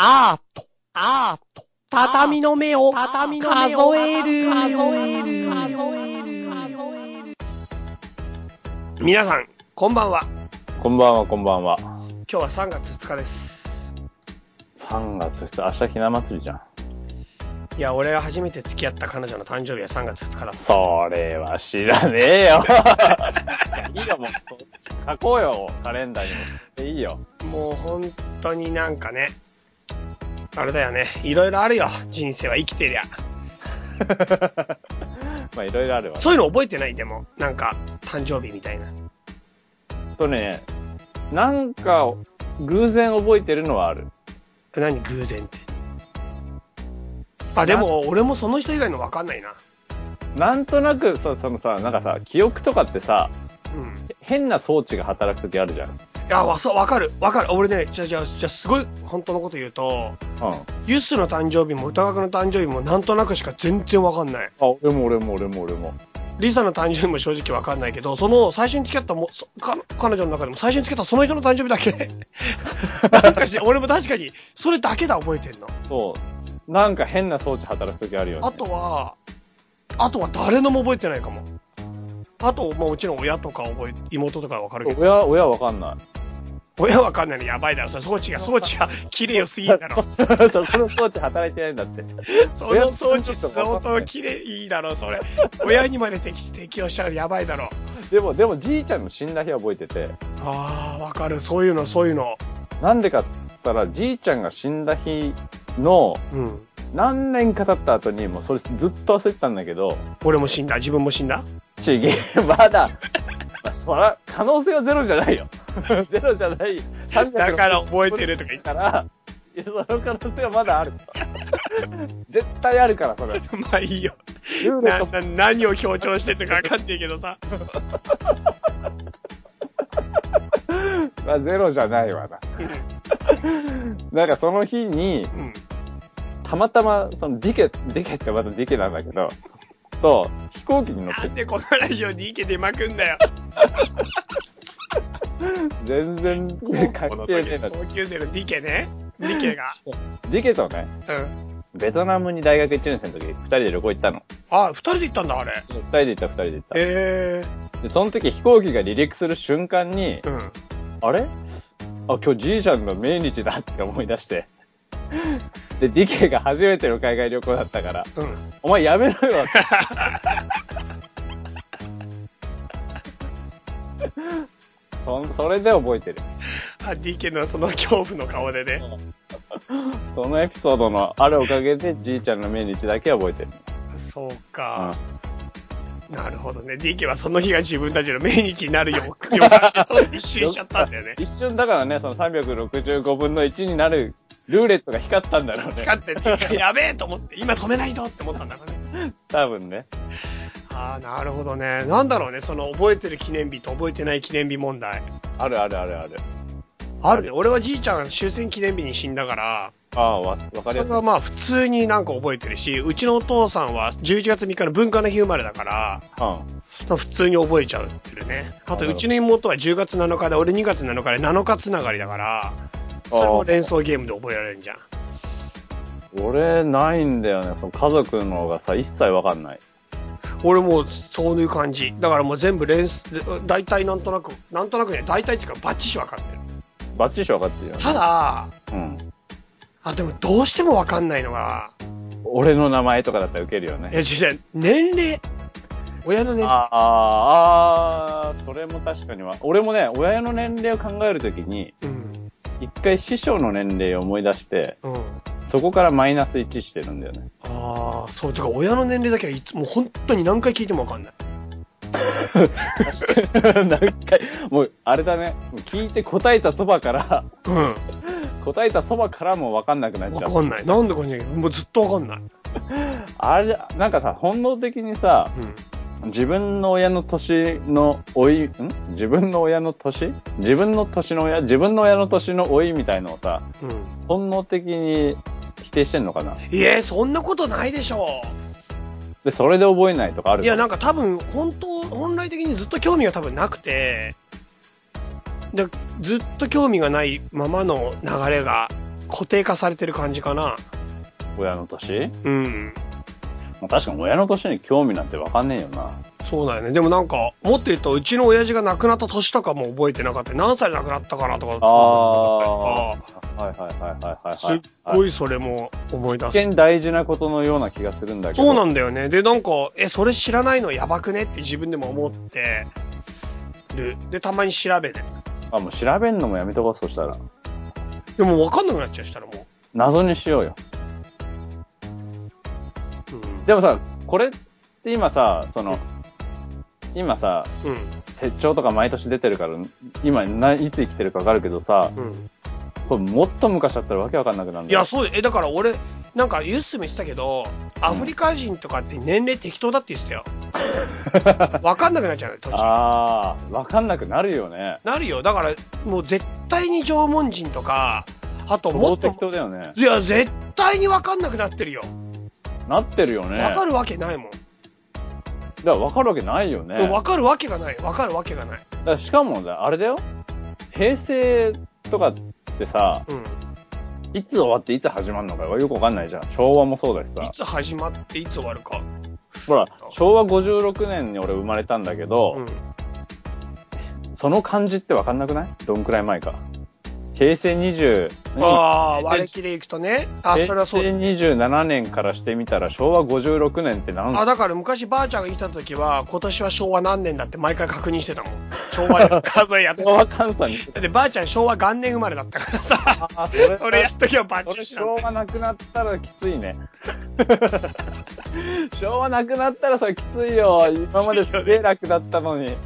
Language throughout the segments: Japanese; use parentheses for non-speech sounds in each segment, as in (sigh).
アート、アート、畳の目を、畳の目を数える、数える、数える。皆さん、こんばんは。こんばんは、こんばんは。今日は3月2日です。3月2日、明日ひな祭りじゃん。いや、俺が初めて付き合った彼女の誕生日は3月2日だった。それは知らねえよ。いいよ、もう。書こうよ、カレンダーにも。いいよ。もう本当になんかね、あれだよね。いろいろあるよ。人生は生きてりゃ。(laughs) まあ、いろいろあるわ。そういうの覚えてない？でも、なんか、誕生日みたいな。とね、なんか、偶然覚えてるのはある。何？偶然って。あ、でも、俺もその人以外の分かんないな。なんとなく、そそのさ、なんかさ、記憶とかってさ、うん。変な装置が働くときあるじゃん。いや、わ、そう、わかる。わかる。俺ね、じゃあ、じゃあ、じゃあ、すごい、本当のこと言うと、うん。ユスの誕生日も歌楽の誕生日もなんとなくしか全然わかんない。あ、俺も俺も俺も俺も。リサの誕生日も正直わかんないけど、その最初に付き合ったも、そか彼女の中でも最初に付き合ったその人の誕生日だけ。(laughs) なんかし、俺も確かに、それだけだ覚えてんの。そう。なんか変な装置働くときあるよね。あとは、あとは誰のも覚えてないかも。あと、まあもちろん親とか覚え、妹とかはわかるけど、親、親わかんない。親わかんないのやばいだろ。装置が、装置が綺麗よすぎんだろ。(laughs) そこの装置働いてないんだって。その装置相当綺麗いいだろ、それ。親にまで適適用しちゃうやばいだろ。でも、でもじいちゃんの死んだ日は覚えてて、ああ、わかる。そういうの、そういうの。なんでかって言ったら、じいちゃんが死んだ日のうん。何年か経った後に、もうそれずっと焦ってたんだけど、俺も死んだ。自分も死んだ。ちげえ、まだ、まあそら、可能性はゼロじゃないよ。(laughs) ゼロじゃない。360だから覚えてるとか言っから、いや、その可能性はまだある。(laughs) 絶対あるから、それ。まあいいよ。な、な、何を強調してるのかわかんないけどさ。(laughs) はゼロじゃないわな。なんかその日に、うん。たまたま、そのディケ、ディケってまたディケなんだけど、と、飛行機に乗って、なんでこのラジオに池出まくんだよ。全然関この時係ねえな。高級生のディケね。ディケが。ディケとね、うん。ベトナムに大学1年生の時、二人で旅行行ったの。あ、二人で行ったんだ、あれ。二人で行った、二人で行った。えで、その時飛行機が離陸する瞬間にえ、うん。あれ？あ、今日じいちゃんの命日だって思い出して。で、ディケが初めての海外旅行だったから、うん。お前やめろよって。(laughs) そんそれで覚えてる。あ、ディケのその恐怖の顔でね。そのエピソードのあるおかげで、じいちゃんの命日だけ覚えてる。そうか。なるほどね。ディケはその日が自分たちの命日になるよ。よ一瞬しちゃったんだよね。一瞬だからね、その365分の1になるルーレットが光ったんだろうね。光って、ディケやべえと思って、今止めないとって思ったんだからね。多分ね。ああ、なるほどね。なんだろうね。その覚えてる記念日と覚えてない記念日問題。あるあるあるある。あるね。俺はじいちゃん終戦記念日に死んだから、ああ、わ、わかそりやすい。れはまあ普通になんか覚えてるし、うちのお父さんは11月3日の文化の日生まれだから、うん。普通に覚えちゃうってるね。あと、うちの妹は10月7日で、俺2月7日で7日つながりだから、それも連想ゲームで覚えられるじゃん。俺、ないんだよね。その家族のがさ、一切わかんない。俺もうそういう感じ。だからもう全部連想、大体なんとなく、なんとなくね、大体っていうかバッチシ分かってる。バッチリわかってるよ。ただ、うん。あ、でもどうしても分かんないのが、俺の名前とかだったらウケるよねい。や、実際、年齢。親の年齢。ああ、あーそれも確かには。俺もね、親の年齢を考えるときに、うん。一回師匠の年齢を思い出して、うん。そこからマイナス1してるんだよね。ああ、そう、てか親の年齢だけはいつもう本当に何回聞いても分かんない。(laughs) 何回、もう、あれだね。聞いて答えたそばから、うん。答えたそばからもわかんなくなっちゃう。分かんない。なんでかね、もうずっと分かんない。あれ、なんかさ、本能的にさ、うん。自分の親の年の老い、ん？自分の親の年？自分の年の親？自分の親の年の老いみたいのをさ、うん。本能的に否定してんのかな？いえ、そんなことないでしょで、それで覚えないとかあるいや、なんか多分、本当、本来的にずっと興味が多分なくて、でずっと興味がないままの流れが固定化されてる感じかな。親の年？うん。まあ確かに親の年に興味なんてわかんねえよな。そうだよね。でもなんか、もっと言うと、うちの親父が亡くなった年とかも覚えてなかった。何歳で亡くなったかなとか。ああ。はいはいはいはいはい、はい。すっごいそれも思い出す。一見大事なことのような気がするんだけど。そうなんだよね。で、なんか、え、それ知らないのやばくねって自分でも思ってる。で、たまに調べて。あ、もう調べんのもやめとこう、そしたら。でも分かんなくなっちゃうしたらも謎にしようよ。う。うん。でもさ、これって今さ、その、今さ、うん。手帳とか毎年出てるから、今ないつ生きてるかわかるけどさ、うん。これもっと昔だったらわけわかんなくなるんだいや、よ。そうえ、だから俺、なんかユースも言ってたけど、アフリカ人とかって年齢適当だって言ってたよ。(laughs) 分かんなくなっちゃうね、途中。ああ、わかんなくなるよね。なるよ。だから、もう絶対に縄文人とか、あとも超っと適、当だよね。いや、絶対に分かんなくなってるよ。なってるよね。分かるわけないもん。だからわかるわけないよね。分かるわけがない。分かるわけがない。だからしかもね、あれだよ。平成とかってさ、うん。いつ終わっていつ始まるのかよくわかんないじゃん。昭和もそうだしさい。つ始まっていつ終わるか。ほら、昭和56年に俺生まれたんだけど、うん。その感じってわかんなくない？どんくらい前か。平成20、ああ、割り切りいくとね。あ、それはそう。平成27年からしてみたら昭和56年って何あ、だから昔ばあちゃんが生きた時は、今年は昭和何年だって毎回確認してたもん。昭和で (laughs) 数えやって昭和換算に。だってばあちゃん昭和元年生まれだったからさ、あー、それ、(laughs) それやっときゃバッチシなんだ昭和なくなったらきついね。(laughs) 昭和なくなったらそれきついよ。今まですげえ楽だったのに。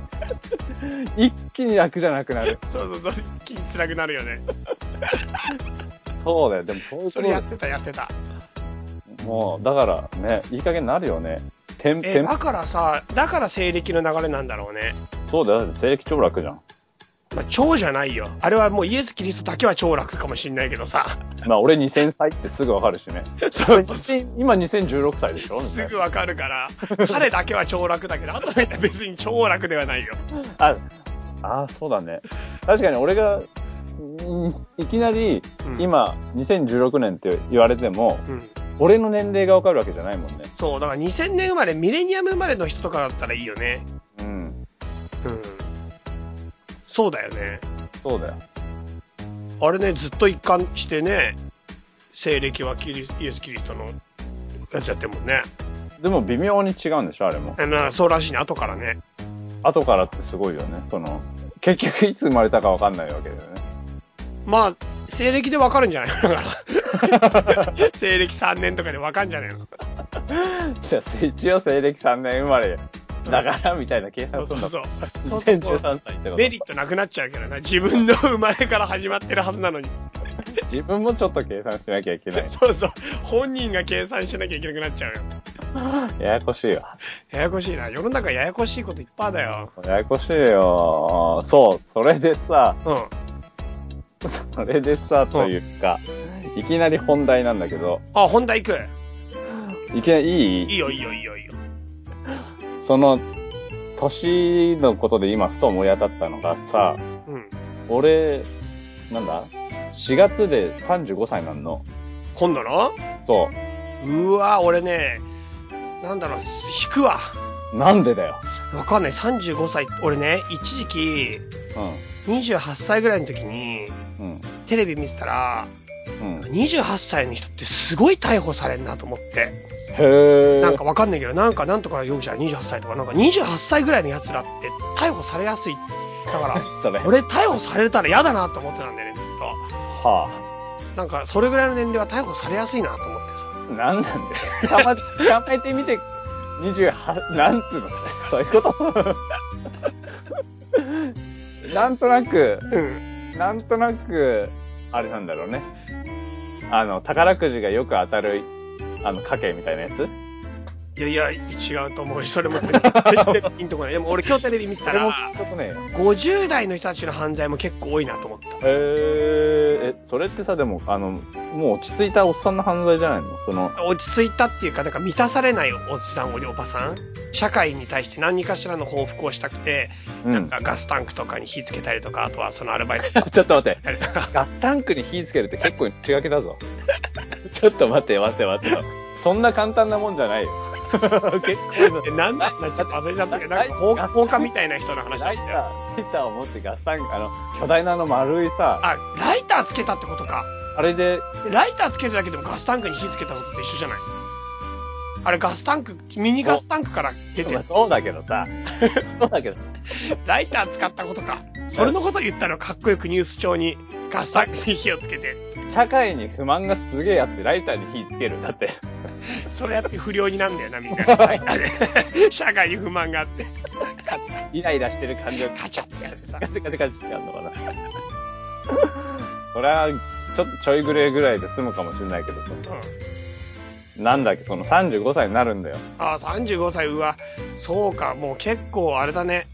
(laughs) 一気に楽じゃなくなる。そうそうそう、一気に辛くなるよね。(laughs) そうだよ。でもそういうこそれやってた、やってた。と、もう、だからね、いい加減になるよね。てん、え、だからさ、だから西暦の流れなんだろうね。そうだよ。だって西暦超楽じゃん。まあ、超じゃないよ。あれはもうイエス・キリストだけは超楽かもしんないけどさ。まあ俺2000歳ってすぐわかるしね。そうそうそう。今2016歳でしょ？すぐわかるから、彼だけは超楽だけど、あとの人は別に超楽ではないよ。あ、あ、そうだね。確かに俺が、んいきなり、うん今、2016年って言われても、うん。俺の年齢がわかるわけじゃないもんね。そう、だから2000年生まれ、ミレニアム生まれの人とかだったらいいよね。うん。うん。そうだよね。そうだよ。あれね、ずっと一貫してね、西暦はキリスイエス・キリストのやつやってるもんね。でも微妙に違うんでしょあれも。あのそうらしいね、後からね。後からってすごいよね。その、結局いつ生まれたかわかんないわけだよね。まあ、西暦でわかるんじゃないの？だから。西暦3年とかでわかんじゃないの？(laughs) じゃあ、一応西暦3年生まれだから、みたいな計算するんだ。そうそうそう。そうすると2013歳ってこと？メリットなくなっちゃうけどな。自分の生まれから始まってるはずなのに。自分もちょっと計算しなきゃいけない。そうそう。本人が計算しなきゃいけなくなっちゃうよ。(laughs) ややこしいわ。ややこしいな。世の中ややこしいこといっぱいだよ。ややこしいよ。そう、それでさ、うん。それでさ、というか、いきなり本題なんだけど、あ、本題行く。いきなりいい？いいよ、いいよ、いいよ、いいよ。その、年のことで今ふと思い当たったのがさ、うん。俺、なんだ ?4 月で35歳なんの。今度の？そうわ、俺ね、なんだろう、引くわ。う。なんでだよ？わかんない。35歳。俺ね、一時期、28歳ぐらいの時に、うん。うん。テレビ見てたら、うん。28歳の人ってすごい逮捕されんなと思って。へえ。なんかわかんないけど、なんかなんとか容疑者28歳とか、なんか28歳ぐらいの奴らって逮捕されやすい。だから。(laughs) 俺逮捕されたら嫌だなと思ってたんだよね、ずっはと。なんか、それぐらいの年齢は逮捕されやすいなと思ってさ。あ。なんなんだよ。たま、えてみて、28、なんつうの？そういうこと？(laughs) なんとなく、うん。なんとなく、あれなんだろうね。あの、宝くじがよく当たる、あの、家計みたいなやつ？いやいや、違うと思うし、それも全然ピンとこない。でも俺今日テレビ見てたら、50代の人たちの犯罪も結構多いなと思った。えー、え、それってさ、でも、あの、もう落ち着いたおっさんの犯罪じゃないのその、落ち着いたっていうか、なんか満たされないおっさん、おばさん社会に対して何かしらの報復をしたくて、なんかガスタンクとかに火つけたりとか、あとはそのアルバイトちょっと待って。ガスタンクに火つけるって結構内がけだぞ。ちょっと待って、待って、待って。そんな簡単なもんじゃないよ。結構え、なんだ話ちょっと忘れちゃったけど、なんか放火放火みたいな人の話だライター、ったよ。ライターを持ってガスタンク、あの、巨大なあの丸いさ、あ、ライターつけたってことか。あれで、でライターつけるだけでもガスタンクに火つけたことと一緒じゃない？あれガスタンク、ミニガスタンクから出てる。まあそうだけどさ、(laughs) そうだけど、ライター使ったことか。それのこと言ったらかっこよくニュース帳にガスタンクに火をつけて、社会に不満がすげえあって、ライターに火つける。だって、それやって不良になんだよな、みんな。(laughs) 社会に不満があって、カチャ、イライラしてる感じがカチャってやってさ。カチカチカチってやるのかな。それは、ちょっとちょいグレーぐらいで済むかもしれないけどさ。うん。なんだっけ、その35歳になるんだよ。あ、35歳、うわ、そうか、もう結構あれだね。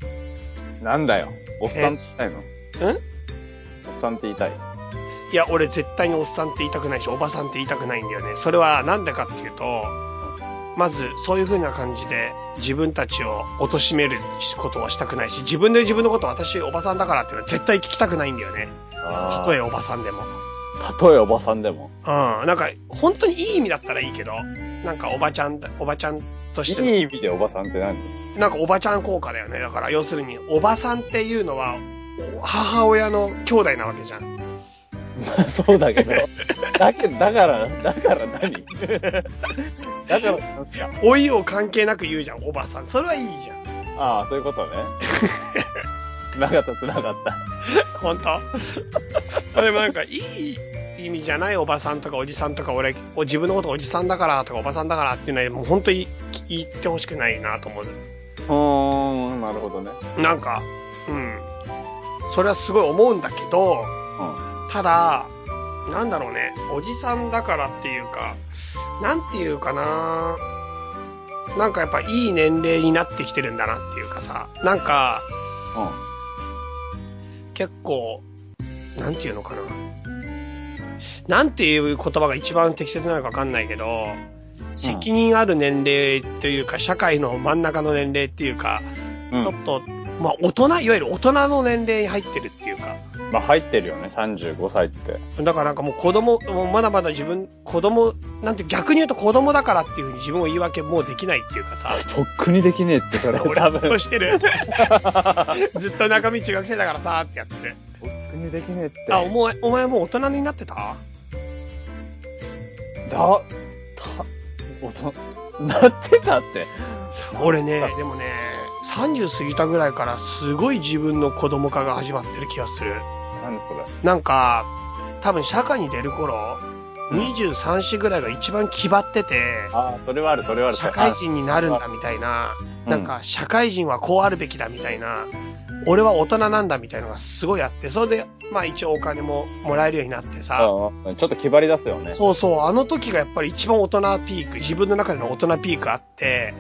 なんだよ。おっさんって言いたいのんおっさんって言いたい。いや、俺絶対におっさんって言いたくないし、おばさんって言いたくないんだよね。それはなんでかっていうと、まず、そういう風な感じで自分たちを貶めることはしたくないし、自分で自分のこと私おばさんだからっていうのは絶対聞きたくないんだよね。あたとえおばさんでも。たとえおばさんでも？うん。なんか、本当にいい意味だったらいいけど、なんかおばちゃんだ、おばちゃんとしてのいい意味でおばさんって何？なんかおばちゃん効果だよね。だから要するに、おばさんっていうのは、母親の兄弟なわけじゃん。ま (laughs) あそうだけど。だけど、だから、だから何？(laughs) だからなんすか？老いを関係なく言うじゃん、おばさん。それはいいじゃん。ああ、そういうことね。(laughs) 繋がった、繋がった。本当？でもなんか、いい意味じゃないおばさんとかおじさんとか、俺、お自分のことおじさんだからとかおばさんだからっていうのは、もう本当に言ってほしくないなと思う。うーん、なるほどね。なんか、うん。それはすごい思うんだけど、うん。ただ、なんだろうね、おじさんだからっていうか、なんていうかななんかやっぱいい年齢になってきてるんだなっていうかさ、なんか、結構、なんていうのかな。なんていう言葉が一番適切なのかわかんないけど、責任ある年齢というか、社会の真ん中の年齢っていうか、うん。ちょっと、まあ大人、いわゆる大人の年齢に入ってるっていうか、まあ入ってるよね、35歳って。だからなんかもう子供、もうまだまだ自分、子供、なんて逆に言うと子供だからっていうふうに自分を言い訳もうできないっていうかさ、(laughs) とっくにできねえって、それ (laughs) 俺多分。ずっとしてる。(laughs) ずっと中身中学生だからさ、ってやってる。とっくにできねえって。あ、お前、お前もう大人になってた？だ、た、おと、なってたって。俺ね、でもね、30過ぎたぐらいからすごい自分の子供化が始まってる気がする。何それ？なんか、多分社会に出る頃、うん23歳ぐらいが一番気張ってて、ああ、それはある、それはある。社会人になるんだみたいな、うんなんか社会人はこうあるべきだみたいな、俺は大人なんだみたいなのがすごいあって、それで、まあ一応お金ももらえるようになってさ、うんうんちょっと気張り出すよね。そうそう、あの時がやっぱり一番大人ピーク、自分の中での大人ピークあって、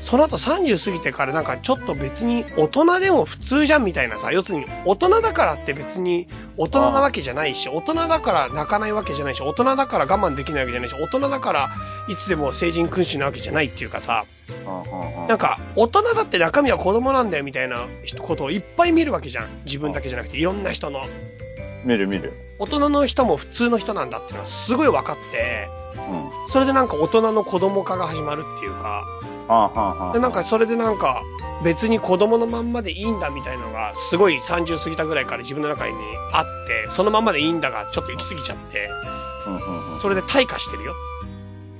その後30過ぎてからなんかちょっと別に大人でも普通じゃんみたいなさ、要するに大人だからって別に大人なわけじゃないし、大人だから泣かないわけじゃないし、大人だから我慢できないわけじゃないし、大人だからいつでも成人君主なわけじゃないっていうかさ、なんか大人だって中身は子供なんだよみたいなことをいっぱい見るわけじゃん。自分だけじゃなくていろんな人の。見る見る。大人の人も普通の人なんだっていうのはすごい分かって、うん。それでなんか大人の子供化が始まるっていうか、はあは。でなんかそれでなんか別に子供のまんまでいいんだみたいなのがすごい30過ぎたぐらいから自分の中にあって、そのまんまでいいんだがちょっと行き過ぎちゃって、うんうんうんそれで退化してるよ。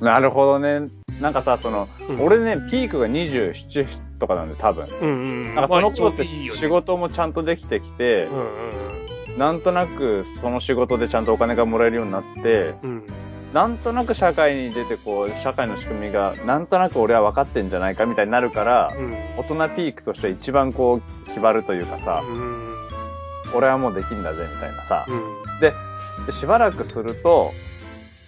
なるほどね。なんかさ、その、うん俺ね、ピークが27とかなんで、多分。うんうん。なんかその頃って仕事もちゃんとできてきてう、んうんなんとなくその仕事でちゃんとお金がもらえるようになって、うん。うん。なんとなく社会に出てこう、社会の仕組みが、なんとなく俺は分かってんじゃないかみたいになるから、うん。大人ピークとして一番こう、気張るというかさ、うん。俺はもうできんだぜみたいなさ、うん。で、でしばらくすると、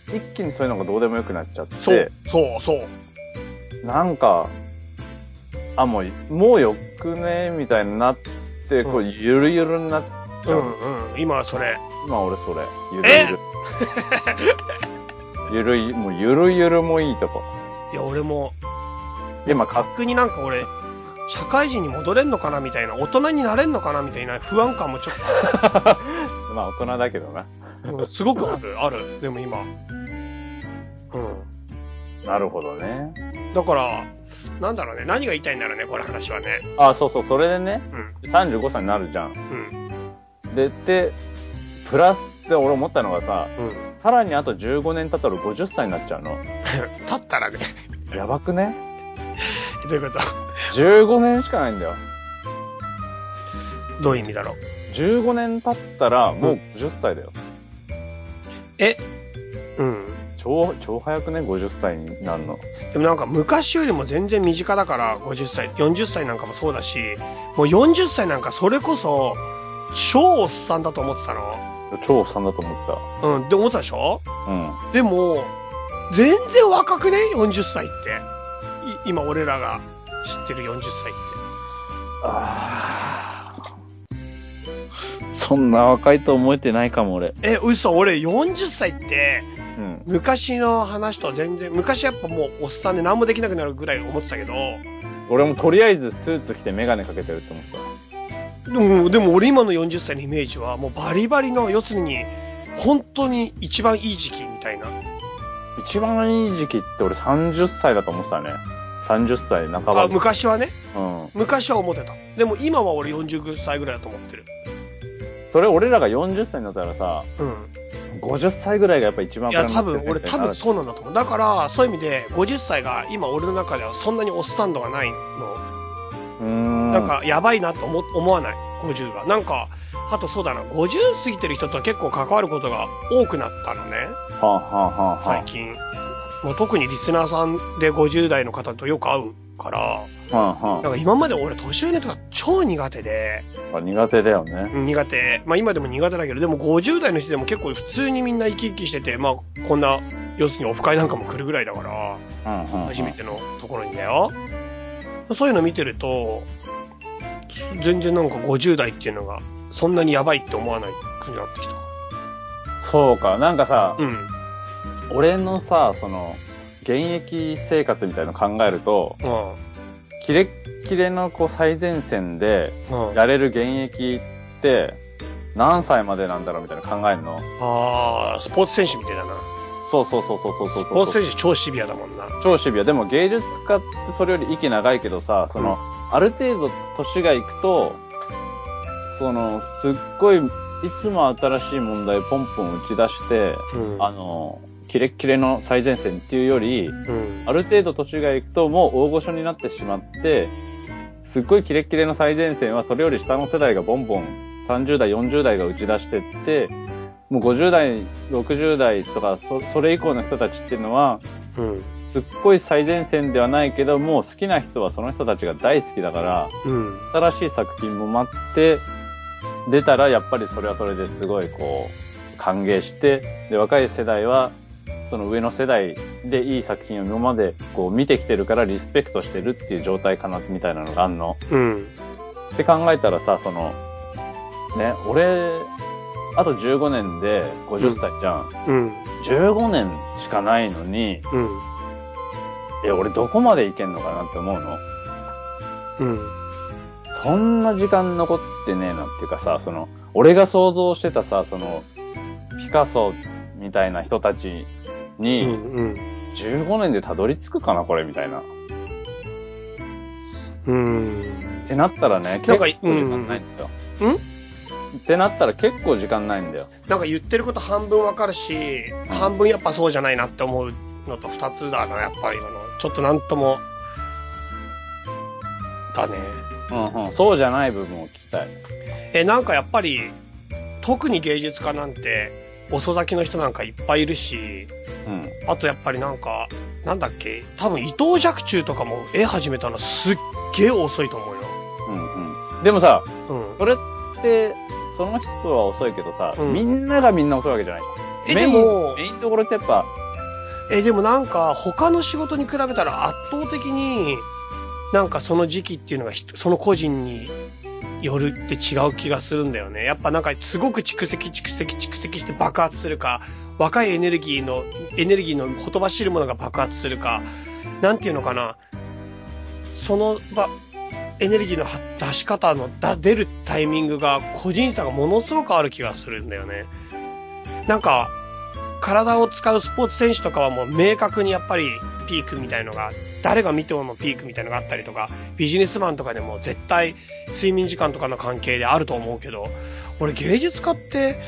一気にそういうのがどうでもよくなっちゃって、そう、そう、そう。なんか、あ、もう、もうよくねみたいになって、こう、うんゆるゆるになっちゃう。うんうん。今はそれ。今俺それ。ゆるゆる。ゆるい、もうゆるゆるもいいとこ。いや、俺も、今か、逆になんか俺、社会人に戻れんのかなみたいな、大人になれんのかなみたいな不安感もちょっ (laughs) まあ大人だけどな。と、うんすごくある、(laughs) ある。でも今。うん。なるほどね。だから、なんだろうね。何が言いたいんだろうね、この話はね。あ、そうそう、それでね、うん。35歳になるじゃん。うん。で、で、プラスって俺思ったのがさ、うん。さらにあと15年経ったら50歳になっちゃうの。(laughs) 立ったらね。やばくね？どういうこと ?15 年しかないんだよ。どういう意味だろう？15年経ったらもう50歳だよ。え？うん。超、超早くね ?50 歳になるの。でもなんか昔よりも全然身近だから、50歳、40歳なんかもそうだし、もう40歳なんかそれこそ、超おっさんだと思ってたの。超おっさんだと思ってうん。って思ってたでしょ？た。うん。でも、全然若くね ?40 歳って。い今俺らが知ってる40歳って。あそんな若いと思えてないかも俺。え、嘘、俺40歳って、うん。昔の話とは全然、昔やっぱもうおっさんで何もできなくなるぐらい思ってたけど、俺もとりあえずスーツ着てメガネかけてるって思ってた。でも、でも俺今の40歳のイメージはもうバリバリの、要するに、本当に一番いい時期みたいな。一番いい時期って俺30歳だと思ってたね。30歳半ば。あ、昔はね。うん。昔は思ってた。でも今は俺40歳ぐらいだと思ってる。それ俺らが40歳になったらさ、うん。50歳ぐらいがやっぱ一番いや、多分、俺多分そうなんだと思う。だから、そういう意味で、50歳が今俺の中ではそんなにおっさん度がないの。なん、か、やばいなと思思わない？50が。なんか、あとそうだな、50過ぎてる人と結構関わることが多くなったのね。はあ、はあはあは最近。もう特にリスナーさんで50代の方とよく会うから、あ、はあはなんか今まで俺年上の人が超苦手で、あ、苦手だよね。うん苦手。まあ今でも苦手だけど、でも50代の人でも結構普通にみんな生き生きしてて、まあこんな、要するにオフ会なんかも来るぐらいだから、うんうんうん初めてのところにだよ。そういうの見てると、全然なんか50代っていうのが、そんなにやばいって思わないくなってきた。そうか、なんかさ、うん。俺のさ、その、現役生活みたいの考えると、まキレッキレのこう最前線でやれる現役って何歳までなんだろうみたいな考えるの？あ、あースポーツ選手みたいだな。そうそうそうそうそうそうスポーツ選手超シビアだもんな。超シビア。でも芸術家ってそれより息長いけどさ、その、ある程度年がいくと、その、すっごい、いつも新しい問題をポンポン打ち出して、うん。あの、キレッキレの最前線っていうより、うん。ある程度年がいくともう大御所になってしまって、すっごいキレッキレの最前線はそれより下の世代がボンボン30代、40代が打ち出してって、もう50代、60代とかそそれ以降の人たちっていうのは、うん。すっごい最前線ではないけど、もう好きな人はその人たちが大好きだから、うん。新しい作品も待って、出たらやっぱりそれはそれですごいこう、歓迎して、で、若い世代は、その上の世代でいい作品を今までこう見てきてるからリスペクトしてるっていう状態かな、みたいなのがあんの。うん。って考えたらさ、その、ね、俺、あと15年で50歳じゃん。うん。15年しかないのに、うん。え、俺どこまでいけんのかなって思うの？うん。そんな時間残ってねえなっていうかさ、その、俺が想像してたさ、その、ピカソみたいな人たちうに、ん。うん。15年でたどり着くかな、これ、みたいな。っうん。てなったらね、結構時間ないんだよ。うんってなったら結構時間ないんだよ。なんか言ってること半分わかるし、半分やっぱそうじゃないなって思うのと二つだな、やっぱり今の。ちょっとなんとも、だね。うんうん。そうじゃない部分を聞きたい。え、なんかやっぱり、特に芸術家なんて、遅咲きの人なんかいっぱいいるし、うん。あとやっぱりなんか、なんだっけ、多分伊藤若冲とかも絵始めたのすっげえ遅いと思うよ。うんうん。でもさ、うん。それって、その人は遅いけどさ、うんみんながみんな遅いわけじゃないえでもメインどころってやっぱ、え、でもなんか他の仕事に比べたら圧倒的に、なんかその時期っていうのがひその個人によるって違う気がするんだよね。やっぱなんかすごく蓄積蓄積蓄積して爆発するか、若いエネルギーの、エネルギーのほとばしるものが爆発するか、なんていうのかな。そのば、エネルギーの出し方のだ出るタイミングが個人差がものすごくある気がするんだよね。なんか、体を使うスポーツ選手とかはもう明確にやっぱりピークみたいのが、誰が見てもピークみたいのがあったりとか、ビジネスマンとかでも絶対睡眠時間とかの関係であると思うけど、俺芸術家って、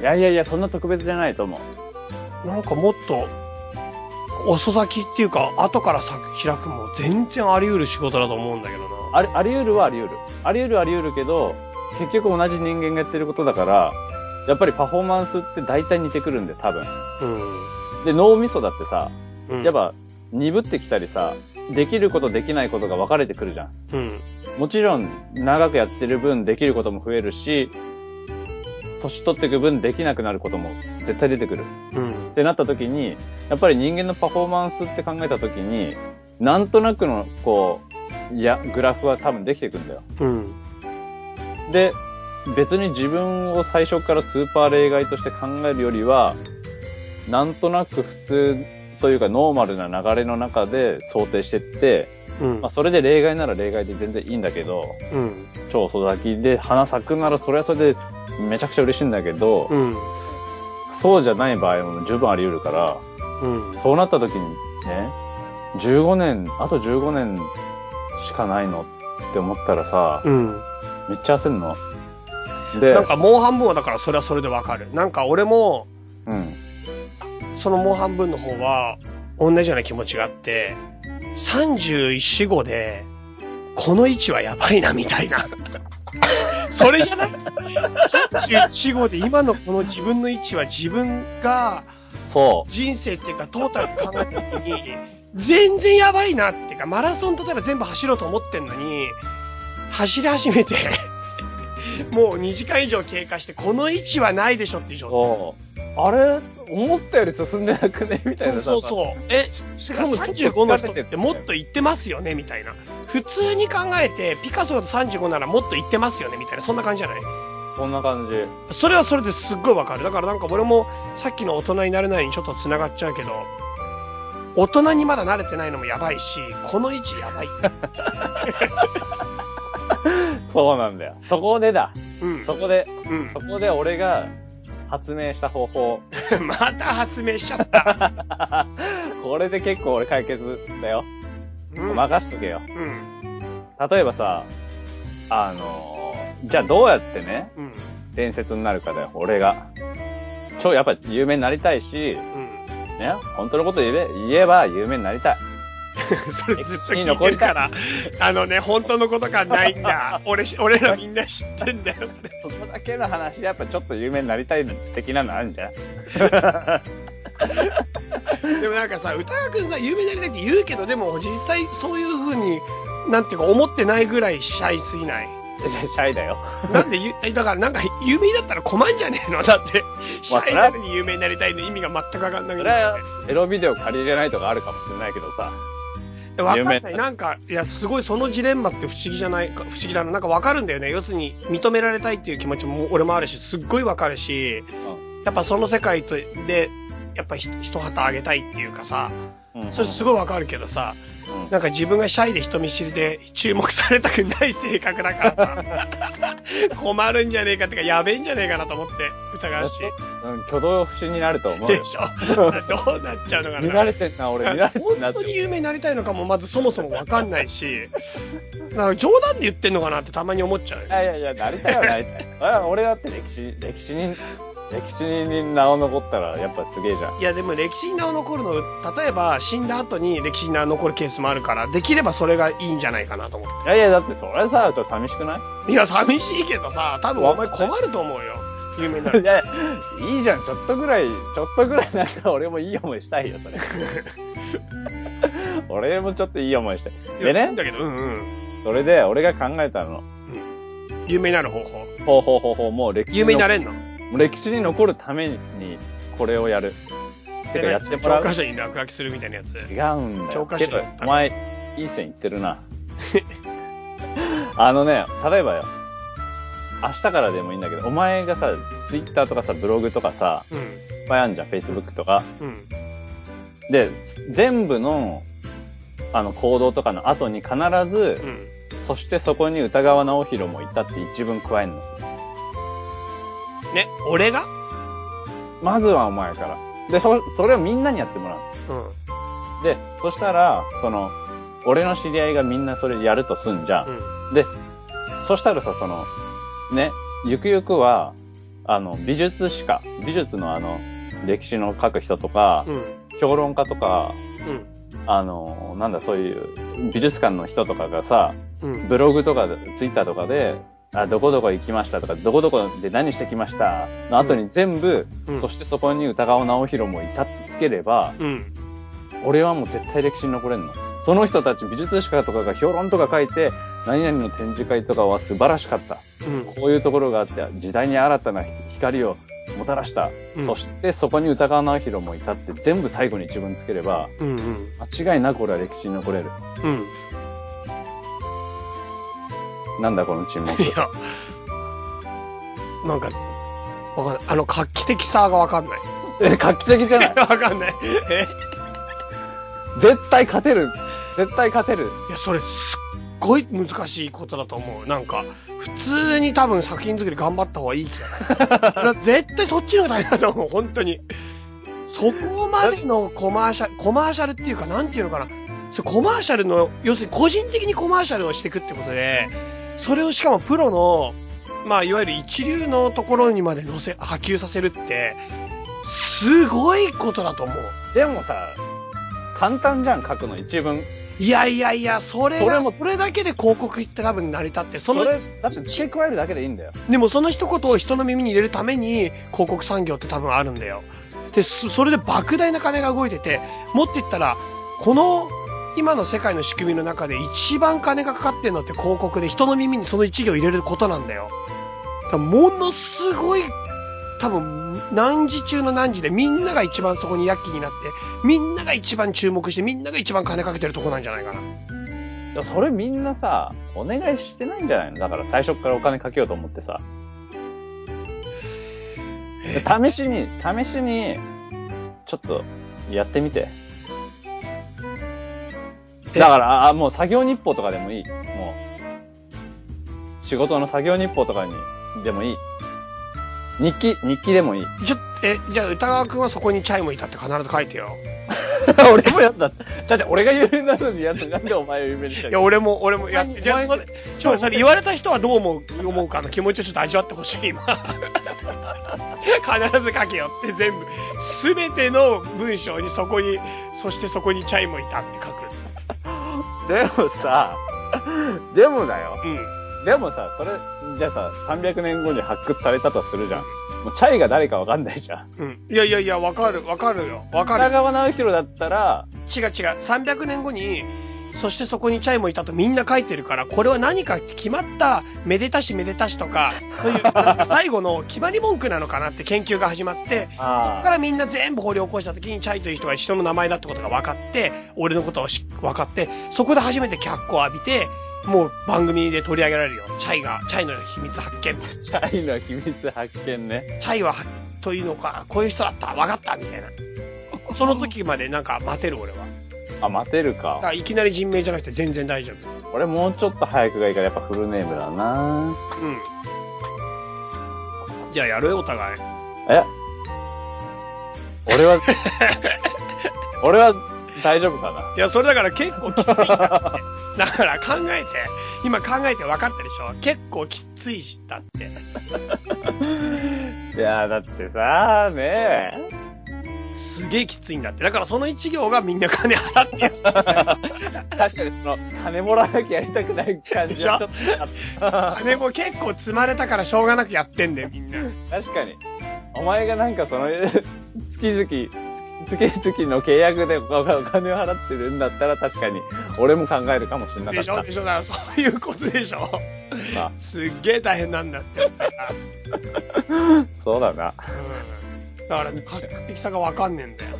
いやいやいや、そんな特別じゃないと思う。なんかもっと、遅咲きっていうか、後から開くも全然あり得る仕事だと思うんだけどな。あり、あり得るはあり得る。あり得るはあり得るけど、結局同じ人間がやってることだから、やっぱりパフォーマンスって大体似てくるんで、多分。うん。で、脳みそだってさ、うん。やっぱ、鈍ってきたりさ、できることできないことが分かれてくるじゃん。うん。もちろん、長くやってる分できることも増えるし、年取っていく分できなくなることも絶対出てくる。うん。ってなった時に、やっぱり人間のパフォーマンスって考えた時に、なんとなくの、こう、いや、グラフは多分できてくんだよ。うん。で、別に自分を最初からスーパー例外として考えるよりは、なんとなく普通というかノーマルな流れの中で想定してって、うんまあ、。それで例外なら例外で全然いいんだけど、うん。超遅咲きで花咲くならそれはそれでめちゃくちゃ嬉しいんだけど、うん。そうじゃない場合も十分あり得るから、うん。そうなった時にね、15年、あと15年しかないのって思ったらさ、うん。めっちゃ焦んの？で、なんかもう半分はだからそれはそれでわかる。なんか俺も、うん。そのもう半分の方は、同じような気持ちがあって、31、4、5で、この位置はやばいな、みたいな。それじゃない ?31、4、5で今のこの自分の位置は自分がそ人生っていうかトータルで考えた時に、全然やばいなっていうか、マラソン例えば全部走ろうと思ってんのに、走り始めて、もう2時間以上経過して、この位置はないでしょっていうう。状そう。あれ？思ったより進んでなくね？みたい態。なそうそうそう。え、しかもちょっと35の人ってもっと行ってますよね？みたいな。普通に考えて、ピカソが35ならもっと行ってますよね？みたいな、そんな感じじゃない？こんな感じ。それはそれですっごいわかる。だからなんか俺もさっきの大人になれないにちょっと繋がっちゃうけど、大人にまだ慣れてないのもやばいし、この位置やばい。(laughs) (laughs) そうなんだよ。そこでだ。うん。そこで、うんそ。こで俺が発明した方法。(laughs) また発明しちゃった。(laughs) これで結構俺解決だよ。うん。任しとけよ。うん。例えばさ、あのーじゃあどうやってね、うん。伝説になるかだよ、俺が。超やっぱ有名になりたいし、うん。ね、本当のこと言え言えば有名になりたい。(laughs) それずっと聞いてるから、あのね、本当のことがないんだ。(laughs) 俺し、俺らみんな知ってんだよ、そこだけの話でやっぱちょっと有名になりたい的なのあるんじゃんでもなんかさ、歌川くんさ、有名になりたいって言うけど、でも実際そういう風に、なんていうか思ってないぐらいシャイすぎない？(laughs) シャイだよ。なんでだからなんか有名だったら困んじゃねえの？だって、シまあャイなのに有名になりたいの意味が全くわかんないそれはエロビデオ借りれないとかあるかもしれないけどさ。わかんない。なんか、いや、すごいそのジレンマって不思議じゃないか、不思議だな。なんかわかるんだよね。要するに、認められたいっていう気持ちも俺もあるし、すっごいわかるし、やっぱその世界と、で、やっぱひ一旗あげたいっていうかさ、うんそれすごいわかるけどさ、うんなんか自分がシャイで人見知りで注目されたくない性格だからさ、困るんじゃねえかってか、やべえんじゃねえかなと思って、疑うし。うん、挙動不審になると思うよで。しょ？(laughs) どうなっちゃうのかな見られてんな、俺見られてんな本当。に有名になりたいのかもまずそもそもわかんないし、なんか冗談で言ってんのかなってたまに思っちゃうい。やいやいや、なりたいはない。あ俺だって歴史、歴史に、歴史に名を残ったらやっぱすげえじゃん。いやでも歴史に名を残るの、例えば死んだ後に歴史に名を残るケースもあるから、できればそれがいいんじゃないかなと思っいやいや、だってそれさ、ちょっと寂しくない？て。いや、寂しいけどさ、多分お前困ると思うよ。有名になる (laughs) い。や、いいじゃん、ちょっとぐらい、ちょっとぐらいなんか俺もいい思いしたいよ、それ。(laughs) 俺もちょっといい思いしたい。でね？いやいいん、だけど、うんうん。それで俺が考えたの。有名になる方法。ほうほうほうほう、もう歴史有名になれれんの？歴史に残るためにこれをやる。てかやってもらう？教科書に落書きするみたいなやつ？違うんだよ。教科書けどお前、いい線いってるな。(laughs) あのね、例えばよ。明日からでもいいんだけど、お前がさ、ツイッターとかさ、ブログとかさ、うん。いっぱいあんじゃん、Facebook とか。うん。で、全部の、あの、行動とかの後に必ず、うん。そしてそこに歌川直弘もいたって一文加えんの。ね、俺が？まずはお前から。で、そ、それをみんなにやってもらう。うん。で、そしたら、その、俺の知り合いがみんなそれやるとすんじゃん。うん。で、そしたらさ、その、ね、ゆくゆくは、あの、美術史家、美術のあの、歴史の書く人とか、うん。評論家とか、うん。あの、なんだ、そういう美術館の人とかがさ、うん。ブログとかで、ツイッターとかで、あ、どこどこ行きましたとか、どこどこで何してきましたの後に全部、うんそしてそこに歌川直弘もいたってつければ、うん。俺はもう絶対歴史に残れんの。その人たち美術史家とかが評論とか書いて、何々の展示会とかは素晴らしかった。うん。こういうところがあって、時代に新たな光をもたらした。うんそしてそこに歌川直弘もいたって全部最後に一文つければ、うん。うん。間違いなく俺は歴史に残れる。うん。なんだこの沈黙。いや、なんか、わかんない。あの、画期的さがわかんない。え、画期的じゃない？(laughs) わかんない。え？絶対勝てる。絶対勝てる。いや、それすっごい難しいことだと思う。なんか、普通に多分作品作り頑張った方がいい気がない。だ (laughs) 絶対そっちの方が大変だと思う、本当に。そこまでのコマーシャル、コマーシャルっていうか、なんていうのかな。それコマーシャルの、要するに個人的にコマーシャルをしていくってことで、それをしかもプロの、まあ、いわゆる一流のところにまで乗せ、波及させるって、すごいことだと思う。でもさ、簡単じゃん、書くの一文。いやいやいや、それが、それもそれだけで広告って多分成り立って、その、それ、だって付け加えるだけでいいんだよ。でもその一言を人の耳に入れるために広告産業って多分あるんだよ。で、そそれで莫大な金が動いてて、もっと言ったら、この今の世界の仕組みの中で一番金がかかってるのって広告で人の耳にその一行入れることなんだよ。だものすごい、多分何時中の何時でみんなが一番そこに躍起になって、みんなが一番注目してみんなが一番金かけてるとこなんじゃないかな。それみんなさ、お願いしてないんじゃないの？だから最初からお金かけようと思ってさ。で試しに、試しに、ちょっと、やってみて。えだから、あもう作業日報とかでもいい。もう。仕事の作業日報とかに、でもいい。日記、日記でもいい。ちょ、え、じゃあ歌川くんはそこにチャイムいたって必ず書いてよ。(laughs) 俺もやった。だって俺が有名なのにやった。なんでお前を有名にしたいや、俺も、俺もやって、じゃあ、それ、ちょ、それ言われた人はどう思う、思うかの気持ちをちょっと味わってほしい、今。必ず書けよって全部、すべての文章にそこに、そしてそこにチャイムいたって書く。でもさ、でもだよ。うん。でもさ、それ、じゃあさ、300年後に発掘されたとするじゃん。もうチャイが誰かわかんないじゃん。うん。いやいやいや、わかる、わかるよ。わかる。北川直弘だったら、違う違う。300年後に、そしてそこにチャイムいたとみんな書いてるから、これは何か決まった、めでたしめでたしとか、そういう、なんか最後の決まり文句なのかなって研究が始まって、そこあからみんな全部掘り起こした時にチャイという人が人の名前だってことが分かって、俺のことをし分かって、そこで初めて脚光を浴びて、もう番組で取り上げられるよ。チャイが、チャイの秘密発見。チャイの秘密発見ね。チャイは、というのか、こういう人だった、分かった、みたいな。その時までなんか待てる俺は。あ、待てるだかか。らいきなり人名じゃなくて全然大丈夫。俺もうちょっと早くがいいからやっぱフルネームだなうん。じゃあやるよ、お互い。え？俺は、(laughs) 俺は大丈夫かな？いや、それだから結構きついんだって。だから考えて、今考えて分かったでしょ？結構きついし、だって。(laughs) いや、だってさ、ねえ。すげえきついんだって。だからその一行がみんな金払ってる。(laughs) 確かにその、金もらわなきゃやりたくない感じはちょっと。金も結構積まれたからしょうがなくやってんだよ、みんな。確かに。お前がなんかその、(laughs) 月々、月々の契約でお金を払ってるんだったら確かに、俺も考えるかもしれなかっでしょ？でしょ？だそういうことでしょ？た。すっげえ大変なんだって。(laughs) そうだな。うん。だから、画期的さがわかんねえんだよ。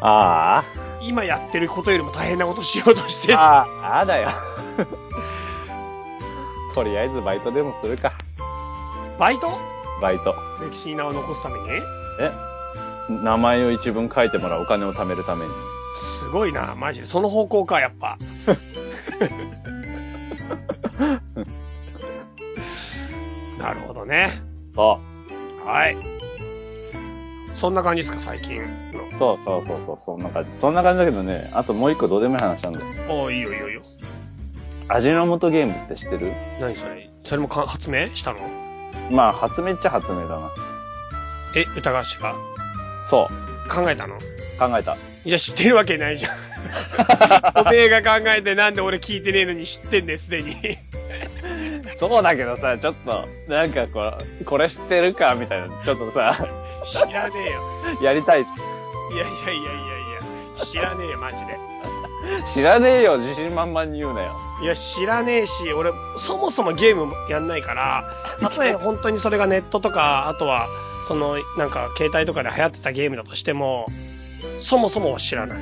あ今やってることよりも大変なことしようとしてあ、ああ、ああだよ。(laughs) とりあえずバイトでもするか。バイト？バイト。歴史に名を残すために？え？名前を一文書いてもらうお金を貯めるために。すごいな、マジで。その方向か、やっぱ。(laughs) なるほどね。そはい。そんな感じですか、最近の。う。そうそうそうそう、そんな感じ。そんな感じだけどね、あともう一個どうでもいい話なんだよ。おーいいよいいよいいよ。味の素ゲームって知ってる？何それ？それもか発明したの？まあ、発明っちゃ発明だな。え、歌合詞がそう。考えたの？考えた。いや、知ってるわけないじゃん。(laughs) おめえが考えてなんで俺聞いてねえのに知ってんねすでに。(laughs) そうだけどさ、ちょっと、なんかこう、これ知ってるかみたいな、ちょっとさ、知らねえよ。やりたい。いやいやいやいやいや、知らねえよ、マジで。知らねえよ、自信満々に言うなよ。いや、知らねえし、俺、そもそもゲームやんないから、たとえ (laughs) 本当にそれがネットとか、あとは、その、なんか、携帯とかで流行ってたゲームだとしても、そもそもは知らない。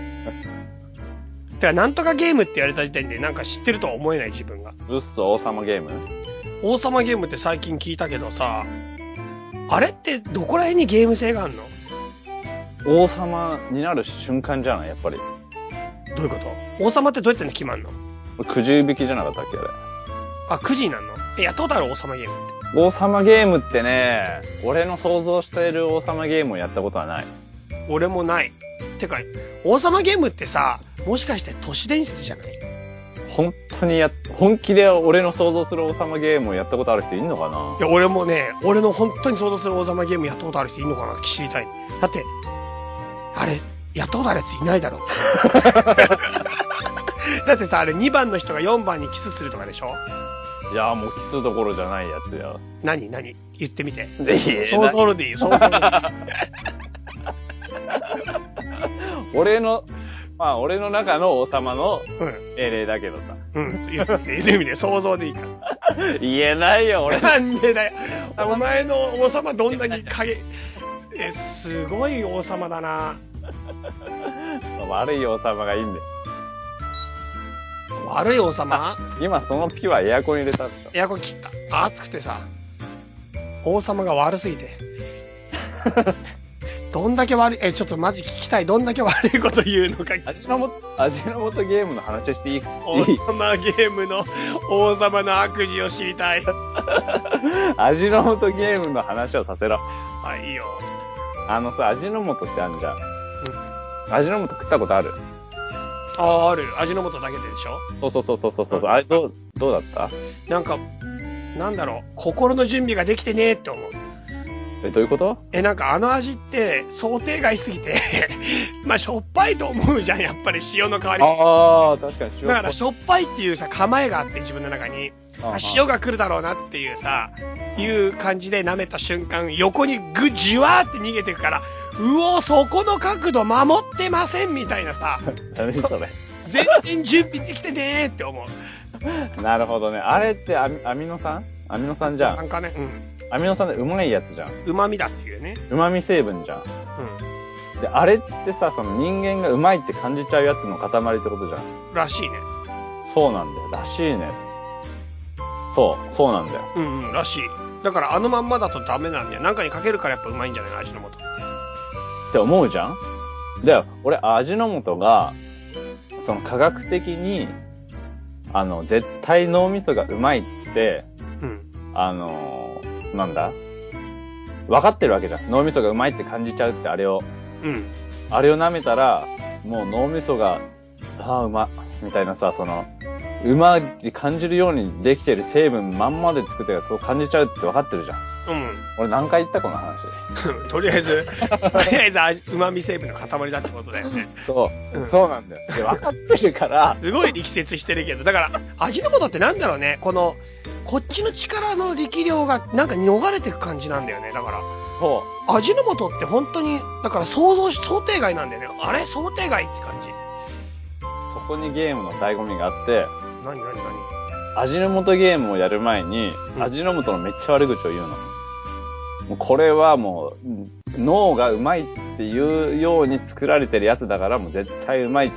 てか、なんとかゲームって言われた時点で、なんか知ってるとは思えない自分が。うっそ、王様ゲーム？王様ゲームって最近聞いたけどさ、あれってどこら辺にゲーム性があんの？王様になる瞬間じゃない？やっぱり。どういうこと？王様ってどうやって決まんの？くじ引きじゃなかったっけ？あれ。あ、9時になんの？え、やったことある？王様ゲームって。王様ゲームってね、俺の想像している王様ゲームをやったことはない。俺もない。てか、王様ゲームってさ、もしかして都市伝説じゃない？本当にや、本気で俺の想像する王様ゲームをやったことある人いんのかな？いや、俺もね、俺の本当に想像する王様ゲームやったことある人いるのかな知りたい。だって、あれ、やったことあるやついないだろ。(laughs) だってさ、あれ2番の人が4番にキスするとかでしょ？いや、もうキスどころじゃないやつや。何？何？言ってみて。想像でいいよ、想像でいい。(laughs) 俺の、まあ俺の中の王様のうん。命令だけどさ。うん。言ってみて、言ってみて、想像でいいから。(laughs) 言えないよ、俺。なんでだよ。お前の王様どんなに影、え、すごい王様だな。悪い王様がいいんで。悪い王様？今そのピュアエアコン入れたん。エアコン切った。暑くてさ、王様が悪すぎて。(laughs) どんだけ悪い、え、ちょっとマジ聞きたい。どんだけ悪いこと言うのか。味の素、味の素ゲームの話していい？王様ゲームの王様の悪事を知りたい。(laughs) 味の素ゲームの話をさせろ。はい、いいよ。あのさ、味の素ってあんじゃん。味の素食ったことある？ああ、ある。味の素だけででしょ？そうそうそうそうそうそう。あれ、どう、どうだった？なんか、なんだろう。心の準備ができてねーって思う。え、どういうこと？え、なんかあの味って想定外すぎて、(laughs) まあしょっぱいと思うじゃん、やっぱり塩の代わりに。ああ、確かに塩だからしょっぱいっていうさ、構えがあって自分の中に、あ塩が来るだろうなっていうさ、いう感じで舐めた瞬間、横にぐ、じわーって逃げてくから、うおー、そこの角度守ってませんみたいなさ、(laughs) 何それ。全然準備できてねーって思う。(laughs) なるほどね。あれってアミアミノ酸？アミノ酸じゃん。なんかね、アミノ酸でうまいやつじゃん。うん。旨味だっていうね。旨味成分じゃん。うで、あれってさ、その人間がうまいって感じちゃうやつの塊ってことじゃん。ん。らしいね。そうなんだよ。らしいね。そう、そうなんだよ。うんうん、らしい。だからあのまんまだとダメなんだよ。なんかにかけるからやっぱうまいんじゃないの？味の素。って思うじゃん？で、俺、味の素が、その科学的に、あの、絶対脳みそがうまいって、うん。あのーなんだ？分かってるわけじゃん。脳みそがうまいって感じちゃうってあれを。うん。あれを舐めたら、もう脳みそが、ああ、うま、みたいなさ、その、うまって感じるようにできてる成分まんまで作ってるからそう感じちゃうって分かってるじゃん。うん。俺何回言ったこの話。(laughs) とりあえず、とりあえず味、旨味成分の塊だってことだよね。そう、うんそうなんだよ。で、分かってるから、すごい力説してるけど、だから、味の素ってなんだろうね、この、こっちの力の力量がなんか逃れてく感じなんだよね。だから、そ味の素って本当に、だから想像し、想定外なんだよね。あれ？想定外って感じ。う、そこにゲームの醍醐味があって、何？何？何？味の素ゲームをやる前に、うん味の素のめっちゃ悪口を言うの。もうこれはもう、うん脳がうまいっていうように作られてるやつだからもう絶対うまいっ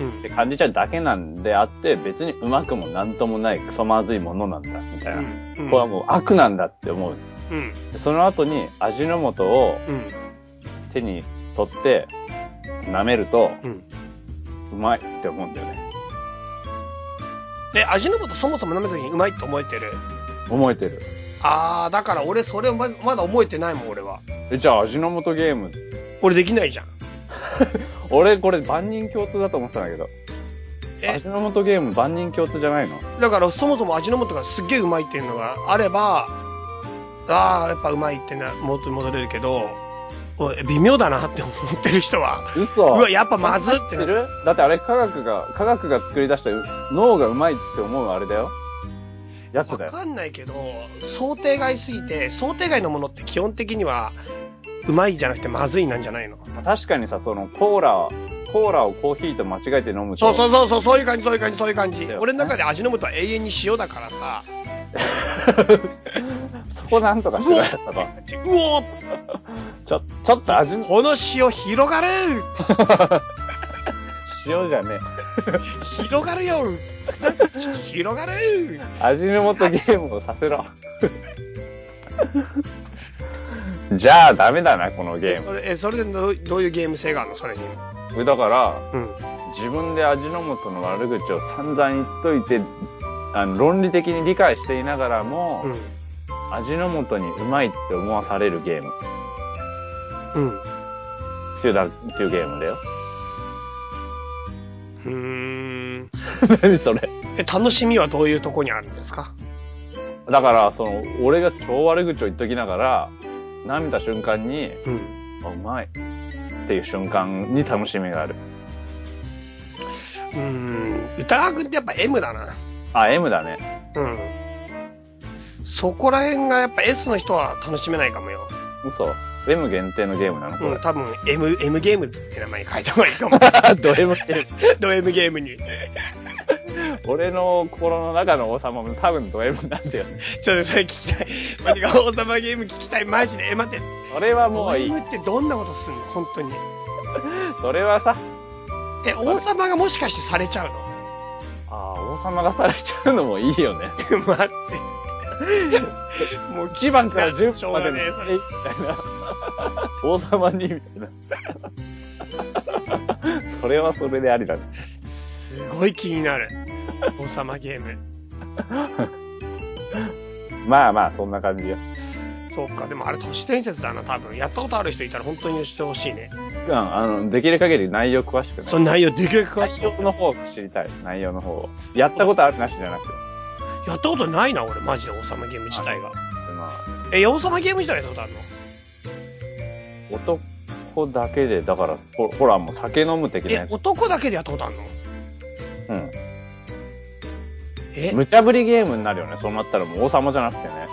うんて。感じちゃうだけなんであって、別にうまくもなんともないクソまずいものなんだ、みたいな。うん。これはもう悪なんだって思う。うん。その後に味の素をうん。手に取って舐めるとうまいって思うんだよね。で、味の素そもそも飲めた時にうまいって思えてる？思えてる。あー、だから俺それままだ覚えてないもん、俺は。え、じゃあ味の素ゲーム。俺できないじゃん。(laughs) 俺これ万人共通だと思ってたんだけど。え？味の素ゲーム万人共通じゃないの？だからそもそも味の素がすっげえうまいっていうのがあれば、あー、やっぱうまいってな、元に戻れるけど、微妙だなって思ってる人は、嘘うわ、やっぱまずってな知ってる？だってあれ科学が、科学が作り出した脳がうまいって思うあれだよ。やつだよ。わかんないけど、想定外すぎて、想定外のものって基本的には、うまいじゃなくてまずいなんじゃないの？確かにさ、そのコーラ、コーラをコーヒーと間違えて飲むと。そうそうそうそう、そういう感じ、そういう感じ、そういう感じ俺の中で味の素は永遠に塩だからさ、(laughs) そこなんとかしてなかったか。うおーちょ、ちょっと味、この塩広がる (laughs) 塩じゃね広がるよ広がるえ。味の素ゲームをさせろ。じゃあダメだな、このゲーム。それ、え、それでどうどういうゲーム性があるの？それに。だから、うん。自分で味の素の悪口を散々言っといて、あの、論理的に理解していながらも、うん。味の素にうまいって思わされるゲームうん。っていうだ、っていうゲームだよ。うーん。(laughs) 何それ。え、楽しみはどういうとこにあるんですか？だから、その、俺が超悪口を言っときながら、舐めた瞬間に、うん。あうまいっていう瞬間に楽しみがある。うーん。歌川くんってやっぱ M だな。あ、M だね。うん。そこら辺がやっぱ S の人は楽しめないかもよ。嘘 ?M 限定のゲームなの？これうん、。多分 M、M ゲームって名前に書いた方がいいかも。(laughs) ド M ゲーム。ド M ゲームに。俺の心の中の王様も多分ド M なんだよね。ちょっとそれ聞きたい。マジか、王様ゲーム聞きたい。マジで。え、待って。それはもドういい M。ってどんなことすんの？本当に。それはさ、え、王様がもしかしてされちゃうの？ああ、王様がされちゃうのもいいよね。(laughs) 待って。もう1番から10しょう番までのがねえ、それ。みたいな。(laughs) 王様に、みたいな。(laughs) それはそれでありだね。すごい気になる。王様ゲーム。(laughs) まあまあ、そんな感じよ。そうか、でもあれ都市伝説だな、多分。やったことある人いたら本当にしてほしいね。うん、あの、できる限り内容詳しくね。その内容できる詳しく。内容の方を知りたい。内容の方を。やったことあるなしじゃなくて。やったことないな、俺、マジで王様ゲーム自体が。まあ、え、王様ゲーム自体やったことあるの？男だけで、だから、ほほら、もう酒飲む的なえや、つ。男だけでやったことあるの？うん。え、無茶ぶりゲームになるよね。そうなったらもう王様じゃなくてね。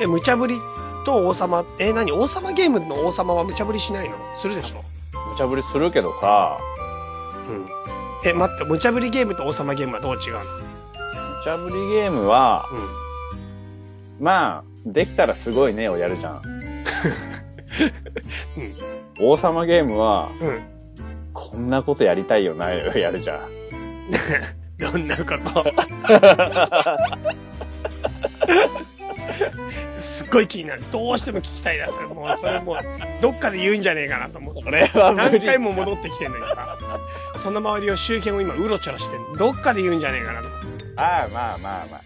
え、無茶ぶりと王様、え、何？王様ゲームの王様は無茶ぶりしないの？するでしょ？無茶ぶりするけどさ、うん。え、待って、無茶ぶりゲームと王様ゲームはどう違うの？無茶ぶりゲームは、うん。まあ、できたらすごいねをやるじゃん。(laughs) うん。王様ゲームは、うん。こんなことやりたいよなよ (laughs) やるじゃん。(laughs) どんなこと？(laughs) すっごい気になる。どうしても聞きたいな、それもう、それもう、どっかで言うんじゃねえかなと思って。それは無理。何回も戻ってきてんのにさ、その周りを周辺を今うろちょろしてんどっかで言うんじゃねえかなと思って。ああ、まあまあまあ。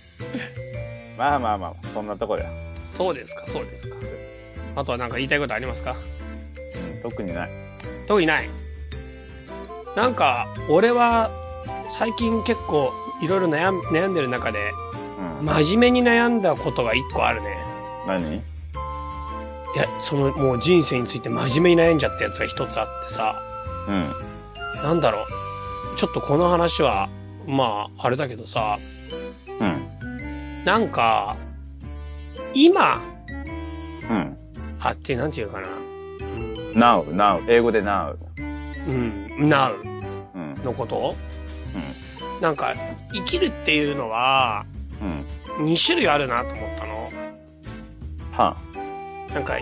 まあまあまあ、そんなとこだよ。そうですか、そうですか。あとは何か言いたいことありますか？うん、特にない。特にない。なんか、俺は、最近結構、いろいろ悩ん悩んでる中で、うん。真面目に悩んだことが一個あるね。何？いや、その、もう人生について真面目に悩んじゃったやつが一つあってさ、うん。なんだろう。ちょっとこの話は、まあ、あれだけどさ、うん。なんか、今、うん。あって、なんていうかな。うん、now, now. 英語で now. うん、now うん。のこと？なんか、生きるっていうのは、うん。うん。2種類あるなと思ったの。はなんか、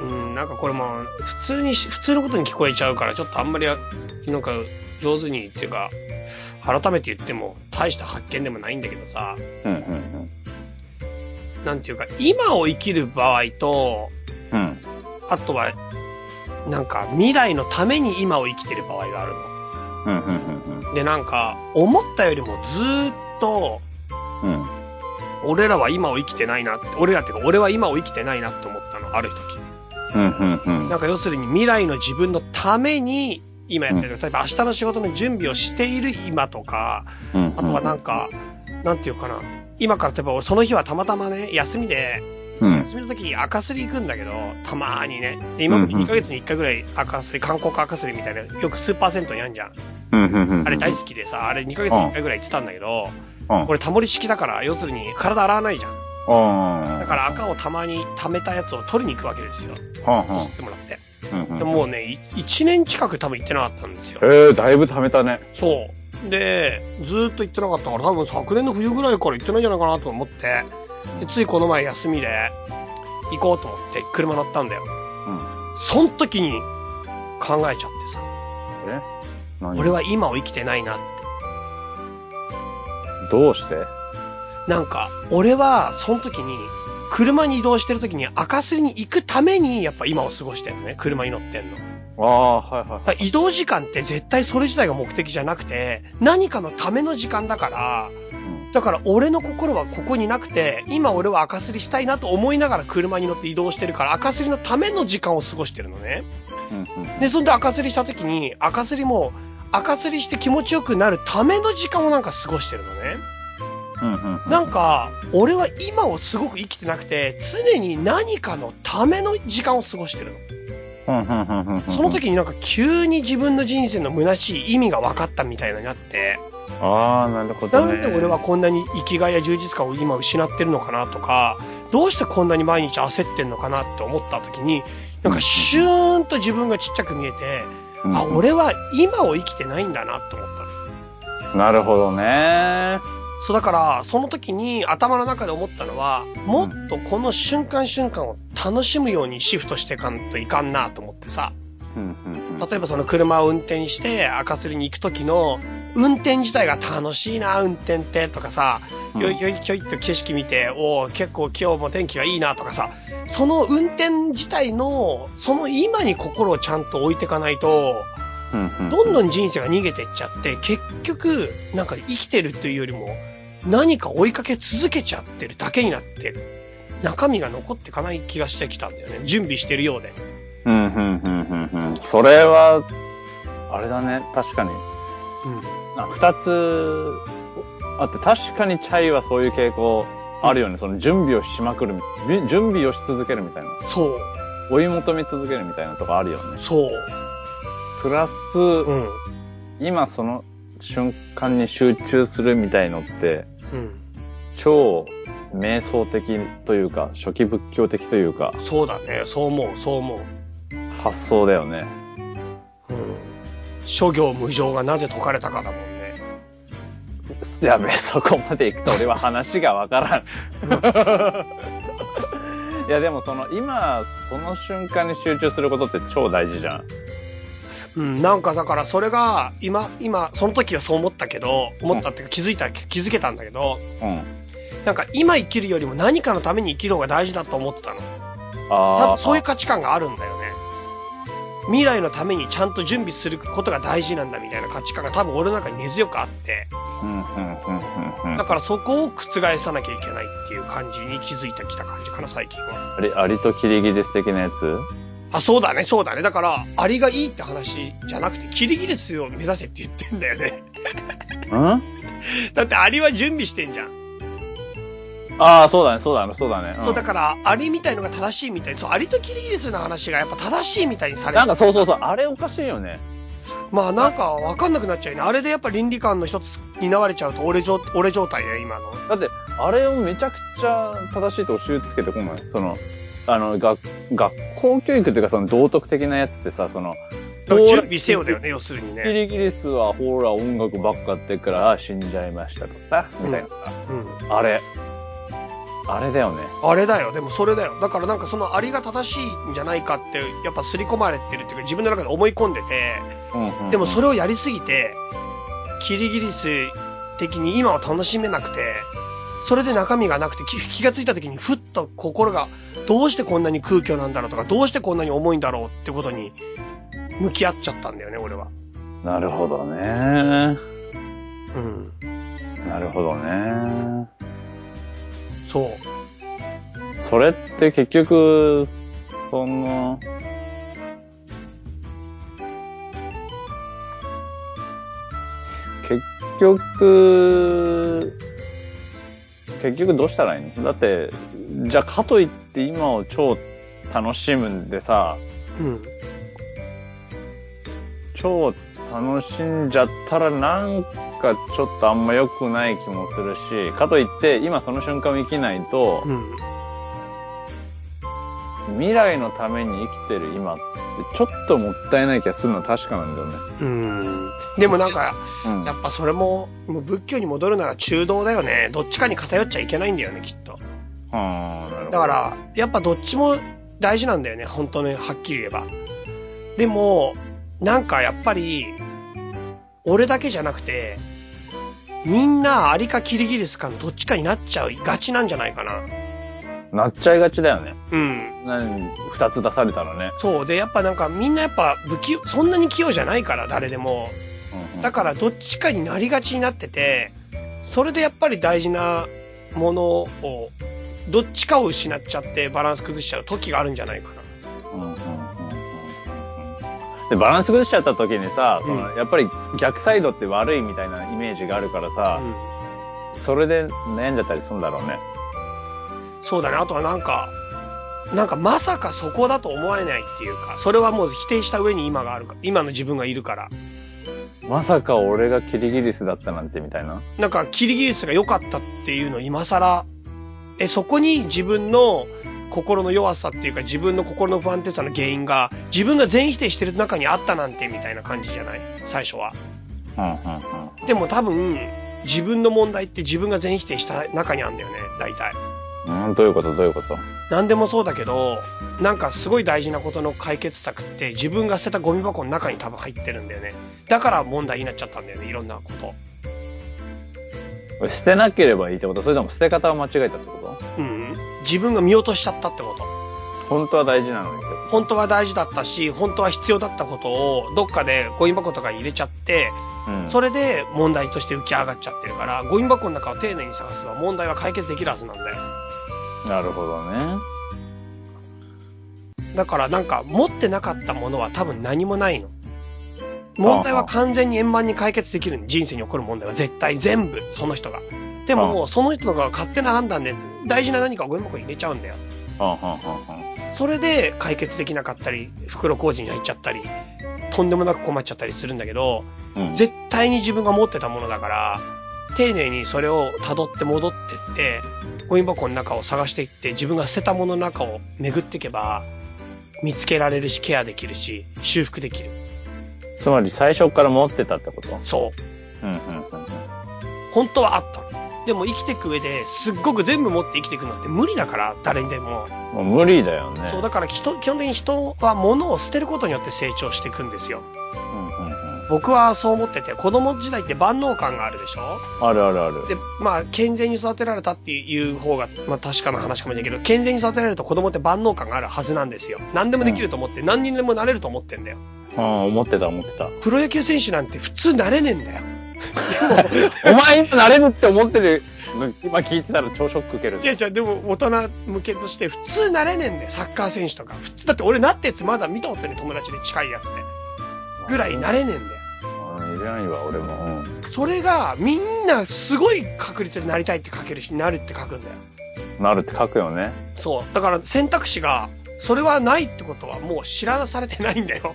うん、なんかこれも、普通にし、普通のことに聞こえちゃうから、ちょっとあんまり、なんか、上手にっていうか、改めて言っても大した発見でもないんだけどさ、うんうんなんていうか、今を生きる場合と、うん。うん。あとは、なんか未来のために今を生きてる場合があるうんうんうんの。で、なんか、思ったよりもずーっと、うん。うん。俺らは今を生きてないなって、俺らっていうか俺は今を生きてないなって思ったの、ある時。うんうんうん。なんか要するに未来の自分のために今やってる。例えば明日の仕事の準備をしている今とか、うんあとはなんか、なんていうかな。今から例えば俺その日はたまたまね、休みで、うん。休みの時赤すり行くんだけど、たまーにね。で今まで2ヶ月に1回ぐらい赤すり、韓国赤すりみたいな、よくスーパー銭湯にあんじゃん。うんうんうん。あれ大好きでさ、あれ2ヶ月に1回ぐらい行ってたんだけど、うん。俺タモリ式だから、要するに体洗わないじゃん。うん。だから赤をたまに溜めたやつを取りに行くわけですよ。はんはん吸ってもらって。うんうんでももうね、1年近く多分行ってなかったんですよ。ええ、だいぶ貯めたね。そう。で、ずーっと行ってなかったから、多分昨年の冬ぐらいから行ってないんじゃないかなと思って、でついこの前休みで行こうと思って車乗ったんだよ。うん。そん時に考えちゃってさ、え？何？俺は今を生きてないなって。どうして？なんか、俺はその時に、車に移動してる時に赤すりに行くために、やっぱ今を過ごしてんのね。車に乗ってんの。ああ、はいはい。だから移動時間って絶対それ自体が目的じゃなくて、何かのための時間だから、うん。だから俺の心はここになくて、今俺は赤すりしたいなと思いながら車に乗って移動してるから、赤すりのための時間を過ごしてるのね。で、そんで赤すりした時に、赤すりも、赤すりして気持ちよくなるための時間をなんか過ごしてるのね。なんか、俺は今をすごく生きてなくて、常に何かのための時間を過ごしてるの。その時になんか急に自分の人生の虚しい意味が分かったみたいになって、ああ、なるほどね。なんで俺はこんなに生きがいや充実感を今失ってるのかなとか、どうしてこんなに毎日焦ってんのかなって思った時に、なんかシューンと自分がちっちゃく見えて、うんあ、俺は今を生きてないんだなって思った。なるほどね。そうだから、その時に頭の中で思ったのは、もっとこの瞬間瞬間を楽しむようにシフトしていかんといかんなと思ってさ。例えばその車を運転して赤すりに行く時の運転自体が楽しいな、運転ってとかさ、うんよいよいひょいって景色見て、おー結構今日も天気がいいなとかさ、その運転自体の、その今に心をちゃんと置いていかないと。どんどん人生が逃げていっちゃって、結局、なんか生きてるというよりも、何か追いかけ続けちゃってるだけになって、中身が残っていかない気がしてきたんだよね。準備してるようで。うんうんうんうんうん。それは、あれだね。確かに。うん。あ二つあって、確かにチャイはそういう傾向あるよね。その準備をしまくる。び準備をし続けるみたいな。そう、追い求め続けるみたいなとこあるよね。そう。プラス、うん。今その瞬間に集中するみたいのって、うん。超瞑想的というか、初期仏教的というか、そうだね。そう思う、そう思う。発想だよね。うん。諸行無常がなぜ解かれたかだもんね。やべえ、そこまで行くと俺は話がわからん。(laughs) いや、でもその、今、その瞬間に集中することって超大事じゃん。うん、なんかだからそれが、今、今、その時はそう思ったけど、思ったっていうか気づいた、気づけたんだけど、うん。なんか今生きるよりも何かのために生きる方が大事だと思ってたの。ああ。多分そういう価値観があるんだよね。未来のためにちゃんと準備することが大事なんだみたいな価値観が多分俺の中に根強くあって、うん、うん、うん、うん、うんだ。からそこを覆さなきゃいけないっていう感じに気づいてきた感じかな、最近は。アリ、アリとキリギリス的なやつ？あ、そうだね、そうだね。だから、アリがいいって話じゃなくて、キリギリスを目指せって言ってんだよね。うん？(laughs) だってアリは準備してんじゃん。ああ、そうだね、そうだね、そうだね。んそう、だから、アリみたいのが正しいみたいに、そう、アリとキリギリスの話がやっぱ正しいみたいにされる。なんかそうそうそう、あれおかしいよね。まあなんかわかんなくなっちゃうよね。あれでやっぱ倫理観の一つになわれちゃうと俺状、俺状態だよ、今の。だって、あれをめちゃくちゃ正しいと教えつけてこない？その、あの、学、学校教育っていうかその道徳的なやつってさ、その、準備せよだよね、要するにキね。リギリスはほら音楽ばっかやってっからあ死んじゃいましたとかさ、みたいなさ。うん。あれ。あれだよね。あれだよ、でもそれだよ。だからなんかそのアリが正しいんじゃないかって、やっぱ刷り込まれてるっていうか自分の中で思い込んでて、うんうんうんでもそれをやりすぎて、キリギリス的に今は楽しめなくて、それで中身がなくて気気がついた時にふっと心がどうしてこんなに空虚なんだろうとか、どうしてこんなに重いんだろうってことに向き合っちゃったんだよね、俺は。なるほどね。うん。なるほどね。そう。それって結局、その、結局、結局どうしたらいいの？だって、じゃあかといって今を超楽しむんでさ、うん。超楽しんじゃったらなんかちょっとあんま良くない気もするし、かといって今その瞬間を生きないと、うん。未来のために生きてる今ってちょっともったいない気がするのは確かなんだよね。うん。でもなんか、うん。やっぱそれも、もう仏教に戻るなら中道だよね。どっちかに偏っちゃいけないんだよね、きっと。はあ。だから、やっぱどっちも大事なんだよね、本当ね、はっきり言えば。でも、なんかやっぱり、俺だけじゃなくて、みんなアリかキリギリスかのどっちかになっちゃいがちなんじゃないかな。なっちゃいがちだよね。うん。何、二つ出されたらね。そう。で、やっぱなんかみんなやっぱ不器用、そんなに器用じゃないから、誰でも。だからどっちかになりがちになってて、それでやっぱり大事なものを、どっちかを失っちゃってバランス崩しちゃう時があるんじゃないかな。で、バランス崩しちゃった時にさ、その、うやっぱり逆サイドって悪いみたいなイメージがあるからさ、うんそれで悩んじゃったりするんだろうね。そうだね。あとはなんか、なんかまさかそこだと思えないっていうか、それはもう否定した上に今があるか、今の自分がいるから。まさか俺がキリギリスだったなんてみたいな。なんかキリギリスが良かったっていうのを今更、え、そこに自分の心の弱さっていうか自分の心の不安定さの原因が自分が全否定してる中にあったなんてみたいな感じじゃない？最初は。うんうんうん。でも多分、自分の問題って自分が全否定した中にあるんだよね、大体。うん、どういうこと？どういうこと？何でもそうだけど、なんかすごい大事なことの解決策って自分が捨てたゴミ箱の中に多分入ってるんだよね。だから問題になっちゃったんだよね、いろんなこと。捨てなければいいってこと？それとも捨て方を間違えたってこと？うん。自分が見落としちゃったってこと。本当は大事なのに本当は大事だったし、本当は必要だったことをどっかでゴミ箱とかに入れちゃって、と。うん。それで問題として浮き上がっちゃってるから、ゴミ箱の中を丁寧に探せば問題は解決できるはずなんだよ。なるほどね。だからなんか持ってなかったものは多分何もないの。問題は完全に円満に解決できるの人生に起こる問題は絶対全部、その人が。でももうその人が勝手な判断で大事な何かをゴミ箱に入れちゃうんだよ。それで解決できなかったり、袋工事に入っちゃったり、とんでもなく困っちゃったりするんだけど、うん。絶対に自分が持ってたものだから、丁寧にそれを辿って戻ってって、ゴミ箱の中を探していって、自分が捨てたものの中を巡っていけば、見つけられるし、ケアできるし、修復できる。つまり最初から持ってたってこと？そう。うんうんうんうん。本当はあったの。でも生きていく上で、すっごく全部持って生きていくのって無理だから、誰にでも。もう無理だよね。そう、だから人、基本的に人は物を捨てることによって成長していくんですよ。うんうんうん。僕はそう思ってて、子供時代って万能感があるでしょ？あるあるある。で、まあ、健全に育てられたっていう方が、まあ確かな話かもしれないけど、健全に育てられると子供って万能感があるはずなんですよ。何でもできると思って、何にでもなれると思ってんだよ。うん、思ってた思ってた。プロ野球選手なんて普通なれねえんだよ。(laughs) お前今なれるって思ってるの今聞いてたら超ショック受ける。違う違う、でも大人向けとして普通なれねえんだよ、サッカー選手とか。普通、だって俺なってやつまだ見たことない友達で近いやつで。ぐらいなれねえんだよ。うん、いらんわ、俺も。うん。それが、みんなすごい確率でなりたいって書けるし、なるって書くんだよ。なるって書くよね。そう。だから選択肢が、それはないってことはもう知らされてないんだよ。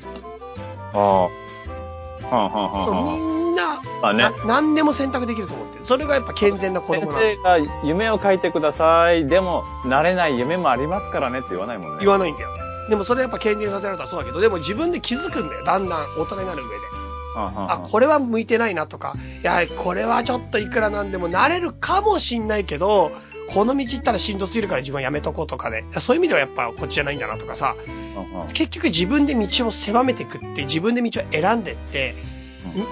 ああ。はんはんはんそう、みはん。んな、あねな。何でも選択できると思ってる。それがやっぱ健全な子先供なの。生が夢を書いてください。でも、なれない夢もありますからねって言わないもんね。言わないんだよ。でもそれやっぱ健全にさせられたらそうだけど、でも自分で気づくんだよ。だんだん大人になる上で。あ、これは向いてないなとか、いや、これはちょっといくらなんでもなれるかもしんないけど、この道行ったらしんどすぎるから自分はやめとこうとかで、そういう意味ではやっぱこっちじゃないんだなとかさ、結局自分で道を狭めていくって、自分で道を選んでって、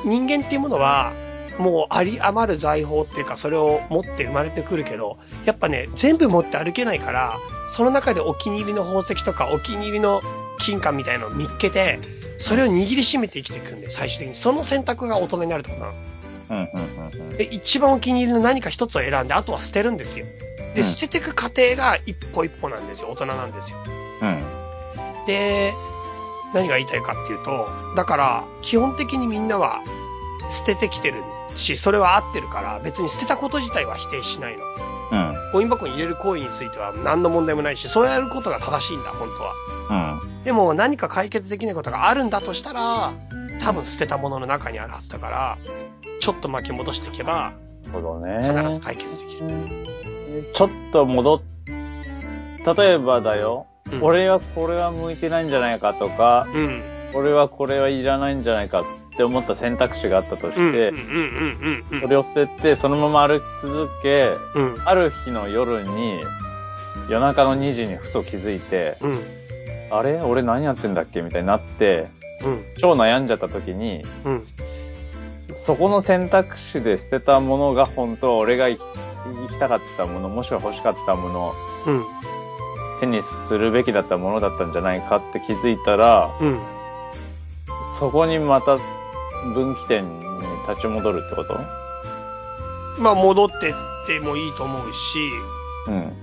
に人間っていうものは、もうあり余る財宝っていうか、それを持って生まれてくるけど、やっぱね、全部持って歩けないから、その中でお気に入りの宝石とか、お気に入りの金貨みたいのを見っけて、それを握りしめて生きていくんで、最終的に。その選択が大人になるってことなの。うん、うん、うん。で、一番お気に入りの何か一つを選んで、あとは捨てるんですよ。で、うん捨てていく過程が一歩一歩なんですよ。大人なんですよ。うん。で、何が言いたいかっていうと、だから、基本的にみんなは捨ててきてるし、それは合ってるから、別に捨てたこと自体は否定しないの。うん。ゴミ箱に入れる行為については何の問題もないし、そうやることが正しいんだ、本当は。うん。でも何か解決できないことがあるんだとしたら、多分捨てたものの中にあるはずだから、ちょっと巻き戻していけば、なるほどね。必ず解決できる。ちょっと戻っ、例えばだよ、うん俺はこれは向いてないんじゃないかとか、うん。俺はこれはいらないんじゃないかって思った選択肢があったとして。それを捨てて、そのまま歩き続け、うん。ある日の夜に、夜中の2時にふと気づいて、うん。あれ？俺何やってんだっけ？みたいになって、うん。超悩んじゃった時に、うん。そこの選択肢で捨てたものが本当は俺が生きたかったもの、もしくは欲しかったもの、うん。手にするべきだったものだったんじゃないかって気づいたら、うん。そこにまた分岐点に立ち戻るってこと？まあ、戻ってってもいいと思うし、うん。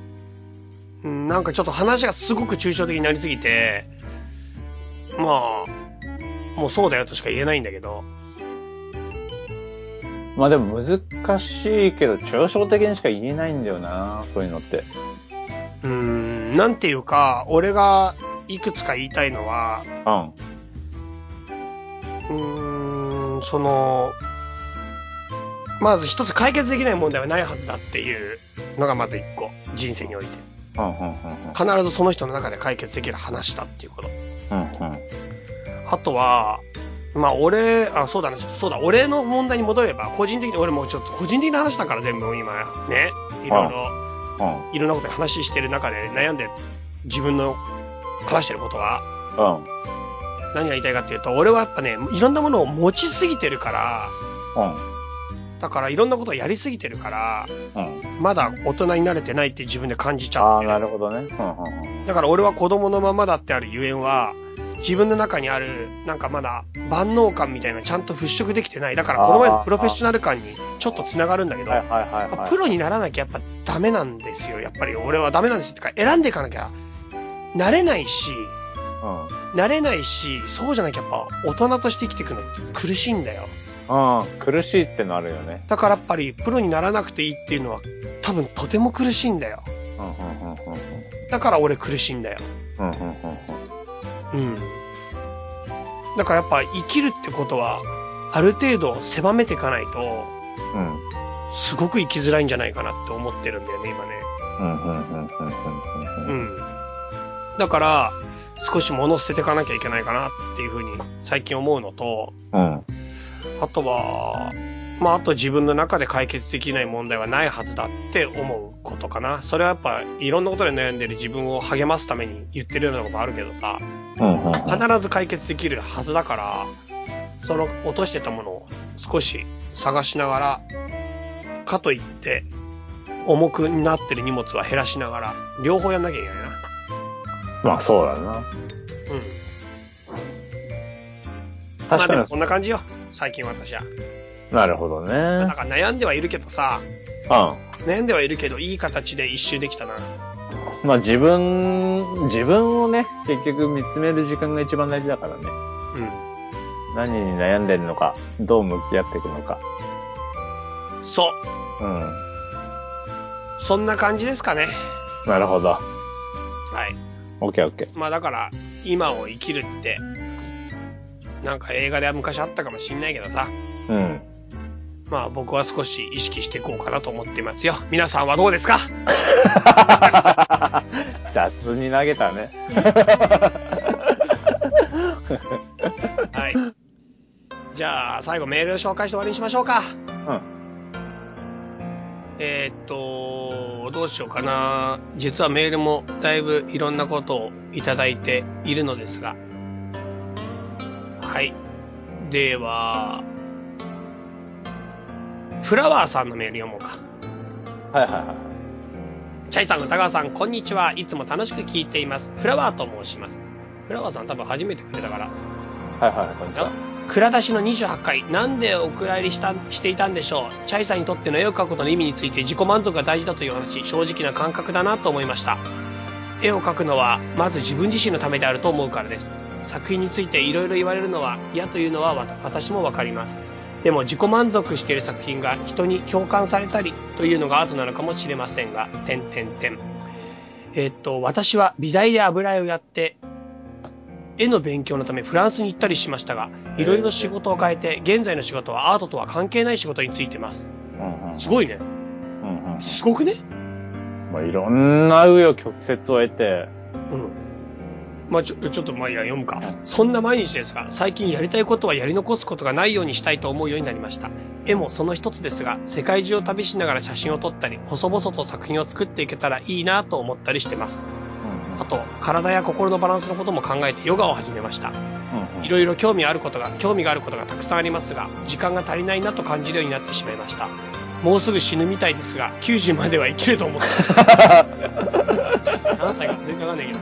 うん、なんかちょっと話がすごく抽象的になりすぎて、まあ、もうそうだよとしか言えないんだけど、まあでも難しいけど、抽象的にしか言えないんだよな、そういうのって。うーん、なんていうか、俺がいくつか言いたいのは、うん。うーん、その、まず一つ解決できない問題はないはずだっていうのがまず一個、人生において。うん、うん、うん、必ずその人の中で解決できる話だっていうこと。うん。うん、あとは、まあ俺、あ、そうだな、ちょっとそうだ、俺の問題に戻れば、個人的に、俺もちょっと個人的な話だから全部今、ね、いろいろ、うん。いろんなことで話してる中で悩んで自分の話してることは、うん。何が言いたいかっていうと、俺はやっぱね、いろんなものを持ちすぎてるから、うん。だからいろんなことをやりすぎてるから、うん。まだ大人になれてないって自分で感じちゃああ、ってる。なるほどね。うん、うん、だから俺は子供のままだってあるゆえんは、自分の中にある、なんかまだ万能感みたいなのちゃんと払拭できてない。だからこの前のプロフェッショナル感にちょっと繋がるんだけど、はい、はい、はい、はい。プロにならなきゃやっぱダメなんですよ。やっぱり俺はダメなんですよ。てか選んでいかなきゃ、なれないし、なれないし、そうじゃなきゃやっぱ大人として生きていくのって苦しいんだよ。うん。うん。苦しいってのあるよね。だからやっぱりプロにならなくていいっていうのは多分とても苦しいんだよ。うん、うん、うん、うん。だから俺苦しいんだよ。うん、うん、うん。うん。だからやっぱ生きるってことは、ある程度狭めていかないと、うん。すごく生きづらいんじゃないかなって思ってるんだよね、今ね。うん、うん、うん、うん、うん。うん。だから、少し物を捨てていかなきゃいけないかなっていうふうに最近思うのと、うん。あとは、まあ、あと自分の中で解決できない問題はないはずだって思うことかな。それはやっぱいろんなことで悩んでる自分を励ますために言ってるようなことあるけどさ、うん、うん。必ず解決できるはずだから、その落としてたものを少し探しながら、かといって、重くなってる荷物は減らしながら、両方やんなきゃいけないな。まあ、そうだな。うん。ま確かにあでも、そんな感じよ。最近私は。なるほどね。なんか悩んではいるけどさ、う悩んではいるけど、いい形で一周できたな。ん。まあ、自分、自分をね、結局見つめる時間が一番大事だからね。うん。何に悩んでるのか、どう向き合っていくのか。そう。うん。そんな感じですかね。なるほど。はい。オッケーオッケー。まあだから、今を生きるって、なんか映画では昔あったかもしんないけどさ。うん。まあ僕は少し意識していこうかなと思っていますよ。皆さんはどうですか？(laughs) 雑に投げたね。はい。じゃあ、最後メール紹介して終わりにしましょうか。うん。えーっと、どうしようかな。実はメールもだいぶいろんなことをいただいているのですが。はい。では、フラワーさんのメール読もうか。はいはいはい。チャイさん、歌川さん、こんにちは。いつも楽しく聞いています。フラワーと申します。フラワーさん多分初めてくれたから。はいはいはい、こんにちは。蔵出しの28回、なんでお蔵入りしたしていたんでしょう？チャイさんにとっての絵を描くことの意味について自己満足が大事だという話、正直な感覚だなと思いました。絵を描くのは、まず自分自身のためであると思うからです。作品についていろいろ言われるのは嫌というのは私もわかります。でも自己満足している作品が人に共感されたりというのがアートなのかもしれませんが、点点点。えっと、私は美大で油絵をやって、絵の勉強のためフランスに行ったりしましたが、いろいろ仕事を変えて、現在の仕事はアートとは関係ない仕事についてます。うんうん。すごいね。うんうん。すごくね？まあ、いろんな紆余曲折を得て、うん。まあ、ちょ、ちょっと、まあ、いや、読むかう。そんな毎日ですが、最近やりたいことはやり残すことがないようにしたいと思うようになりました。絵もその一つですが、世界中を旅しながら写真を撮ったり、細々と作品を作っていけたらいいなと思ったりしてます。あと、体や心のバランスのことも考えてヨガを始めました。いろいろ興味あることが、興味があることがたくさんありますが、時間が足りないなと感じるようになってしまいました。もうすぐ死ぬみたいですが、90までは生きると思って何歳か全然わかんないけど。